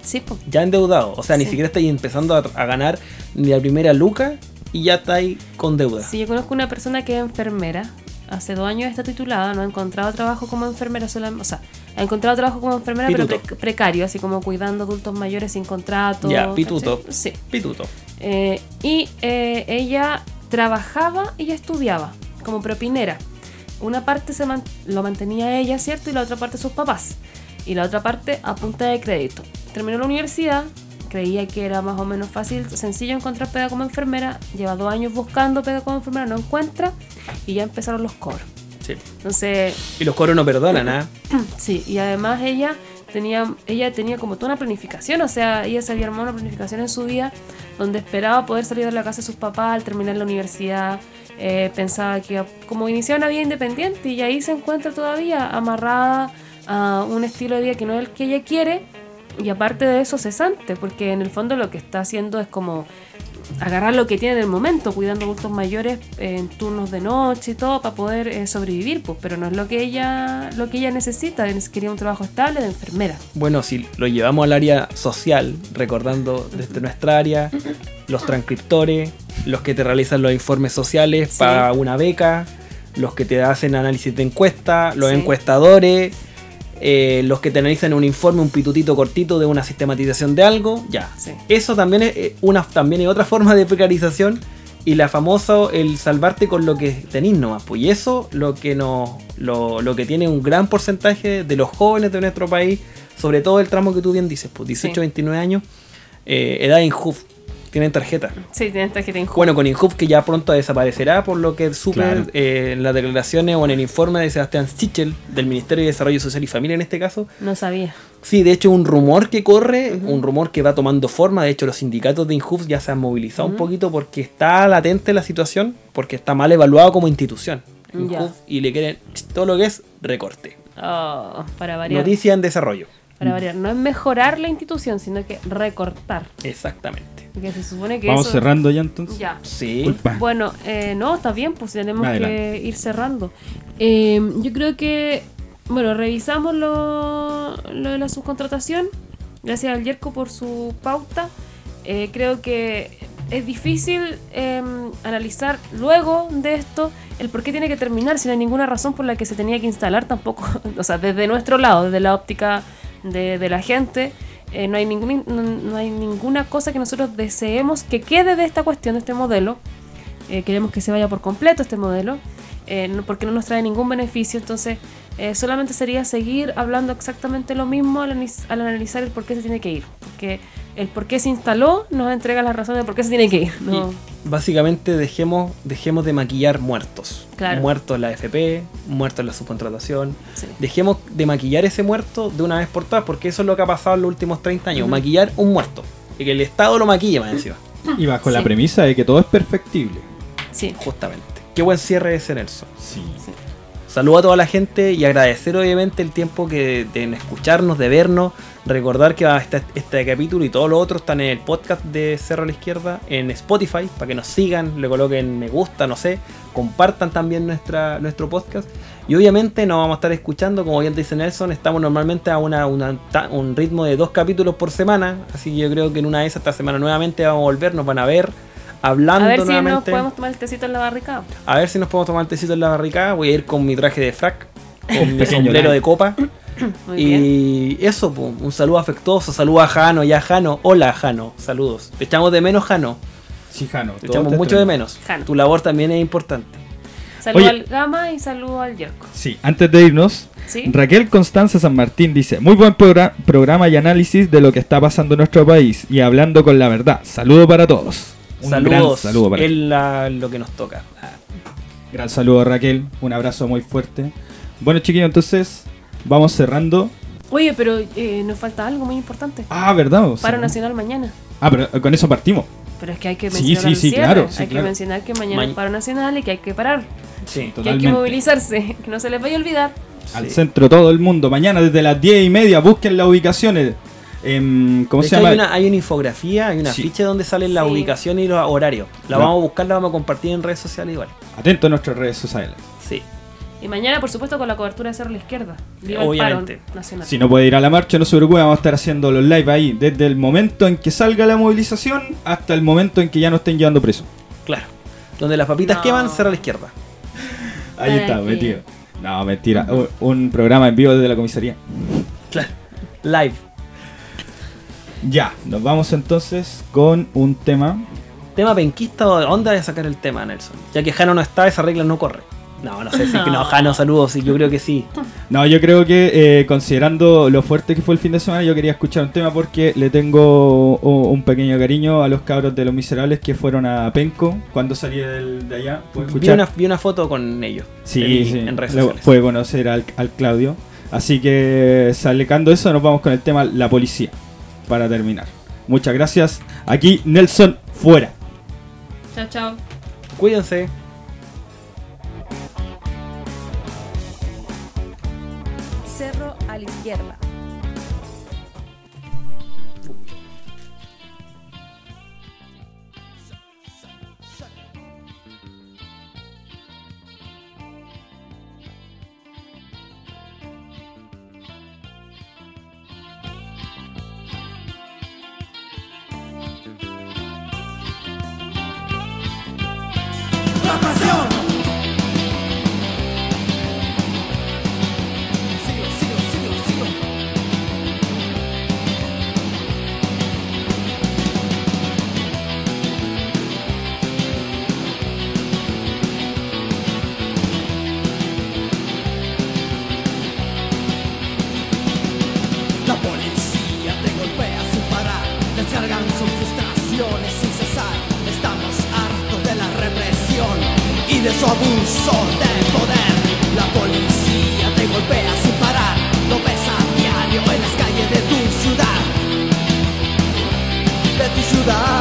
Sí, pues. Ya endeudado. O sea, ni siquiera estáis empezando a, a ganar ni la primera luca y ya estáis con deuda. Sí, yo conozco una persona que es enfermera. Hace dos años está titulada, no ha encontrado trabajo como enfermera solamente. O sea, ha encontrado trabajo como enfermera, pero pre- precario, así como cuidando adultos mayores sin contrato. Ya, pituto. ¿cachai? Sí. Pituto. Eh, y eh, ella trabajaba y estudiaba como propinera. Una parte se man- lo mantenía ella, ¿cierto? Y la otra parte sus papás. Y la otra parte a punta de crédito. Terminó la universidad, creía que era más o menos fácil, sencillo encontrar pega como enfermera. Lleva dos años buscando pega como enfermera, no encuentra. Y ya empezaron los cobros. Sí. Entonces, Y los coros no perdonan, ¿ah? Sí, y además ella tenía, ella tenía como toda una planificación, o sea, ella se había armado una planificación en su vida donde esperaba poder salir de la casa de sus papás al terminar la universidad, eh, pensaba que como iniciar una vida independiente y ahí se encuentra todavía amarrada a un estilo de vida que no es el que ella quiere y aparte de eso cesante, porque en el fondo lo que está haciendo es como agarrar lo que tiene en el momento, cuidando adultos mayores en turnos de noche y todo para poder eh, sobrevivir, pues, pero no es lo que ella lo que ella necesita, es- quería un trabajo estable de enfermera. Bueno, si lo llevamos al área social, recordando desde nuestra área, los transcriptores, los que te realizan los informes sociales Sí. para una beca, los que te hacen análisis de encuesta, los Sí. encuestadores, eh, los que te analizan un informe, un pitutito cortito de una sistematización de algo, ya. Sí. Eso también es eh, una también es otra forma de precarización y la famosa el salvarte con lo que tenís nomás. Pues y eso lo que nos lo, lo que tiene un gran porcentaje de los jóvenes de nuestro país, sobre todo el tramo que tú bien dices, pues 18, Sí. 29 años, eh, edad INJUF, tienen tarjeta. Sí, tiene tarjeta injusta. Bueno, con INJUF que ya pronto desaparecerá, por lo que supe Claro. eh, en las declaraciones o en el informe de Sebastián Sichel, del Ministerio de Desarrollo Social y Familia en este caso, No sabía. Sí, de hecho un rumor que corre, un rumor que va tomando forma, de hecho los sindicatos de Injuf ya se han movilizado un poquito porque está latente la situación, porque está mal evaluado como institución. Injuf, y le quieren todo lo que es recorte. Oh, para variar. Noticia en desarrollo. Para variar. No es mejorar la institución, sino que recortar. Exactamente. Que se supone que Vamos eso- cerrando ya entonces. Ya. Sí. Bueno, eh, no, está bien, pues tenemos Adelante. que ir cerrando. Eh, yo creo que, bueno, revisamos lo, lo de la subcontratación. Gracias al Yerko por su pauta. Eh, creo que es difícil eh, analizar luego de esto el por qué tiene que terminar si no hay ninguna razón por la que se tenía que instalar tampoco. O sea, desde nuestro lado, desde la óptica de, la gente. eh, no, hay ningún, no, hay ninguna cosa que nosotros deseemos que quede de esta cuestión, de este modelo. Eh, queremos que se vaya por completo este modelo, eh, porque no nos trae ningún beneficio. Entonces, solamente sería seguir hablando exactamente lo mismo al, analizar el por qué se tiene que ir. El por qué se instaló nos entrega las razones de por qué se tiene que ir. ¿no? Y básicamente dejemos, dejemos de maquillar muertos. Claro. Muertos la FP, muertos la subcontratación. Sí. Dejemos de maquillar ese muerto de una vez por todas, porque eso es lo que ha pasado en los últimos 30 años. Maquillar un muerto. Y que el Estado lo maquille más encima. Y bajo la Sí. premisa de que todo es perfectible. Sí. Justamente. Qué buen cierre ese Nelson. Sí. Saludo a toda la gente y agradecer obviamente el tiempo que de escucharnos, de vernos. Recordar que va a estar este capítulo y todos los otros están en el podcast de Cerro a la Izquierda en Spotify para que nos sigan, le coloquen me gusta, no sé, compartan también nuestra, nuestro podcast. Y obviamente nos vamos a estar escuchando, como bien dice Nelson, estamos normalmente a una, una- ta- un ritmo de dos capítulos por semana. Así que yo creo que en una de esas esta semana nuevamente vamos a volver, nos van a ver hablando A ver si nos podemos tomar el tecito en la barricada. A ver si nos podemos tomar el tecito en la barricada. Voy a ir con mi traje de frac, con mi sombrero de copa. Muy bien. y eso, po, un saludo afectuoso. Saludo a Jano, ya Jano. Hola Jano, saludos. Te echamos de menos, Jano. Sí, Jano. Te echamos te mucho de menos. Jano. Tu labor también es importante. Saludo Oye. al Gama y saludo al Yerko. Sí, antes de irnos, ¿Sí? Raquel Constanza San Martín dice, muy buen progra- programa y análisis de lo que está pasando en nuestro país y hablando con la verdad. Saludo para todos. Un gran Saludos. saludo para es la- lo que nos toca. Gran saludo Raquel, un abrazo muy fuerte. Bueno chiquillos, entonces vamos cerrando. Oye, pero eh, nos falta algo muy importante. Ah, ¿verdad? O sea, Paro nacional mañana. Ah, pero con eso partimos. Pero es que hay que Sí, mencionar sí, sí, cierre. claro, sí, hay claro. que mencionar que mañana Ma- es paro nacional y que hay que parar. sí. Que hay que Totalmente. movilizarse. Que no se les vaya a olvidar. Al Sí. centro todo el mundo. Mañana desde las 10 y media busquen las ubicaciones. Em, ¿Cómo De se hecho, llama? Hay una, hay una infografía, hay una Sí. ficha donde salen la Sí. ubicación y los horarios. La No. vamos a buscar, la vamos a compartir en redes sociales igual. Atento a nuestras redes sociales. Sí. Y mañana, por supuesto, con la cobertura de Cerro a la Izquierda. Viva Obviamente. el nacional. Si no puede ir a la marcha, no se preocupe, vamos a estar haciendo los live ahí. Desde el momento en que salga la movilización hasta el momento en que ya no estén llevando preso. Claro. Donde las papitas No. queman, cerra a la izquierda. Ahí está, metido. No, mentira. Un, un programa en vivo desde la comisaría. Claro. Live. Ya, nos vamos entonces con un tema. ¿Tema penquista o de dónde vas a sacar el tema, Nelson? Ya que Jano no está, esa regla no corre. No, no sé si que no, Jano, saludos, sí, yo creo que sí. No, yo creo que eh, considerando lo fuerte que fue el fin de semana, yo quería escuchar un tema porque le tengo un pequeño cariño a los cabros de los miserables que fueron a Penco cuando salí del- de allá. ¿Puedo Vi una, vi una foto con ellos. Sí, en, sí. en redes sociales. Puede conocer al, al Claudio. Así que, sacando eso, nos vamos con el tema La Policía. Para terminar. Muchas gracias. Aquí Nelson fuera. Chao, chao. Cuídense. De su abuso de poder. La policía te golpea sin parar, lo ves a diario en las calles de tu ciudad. De tu ciudad.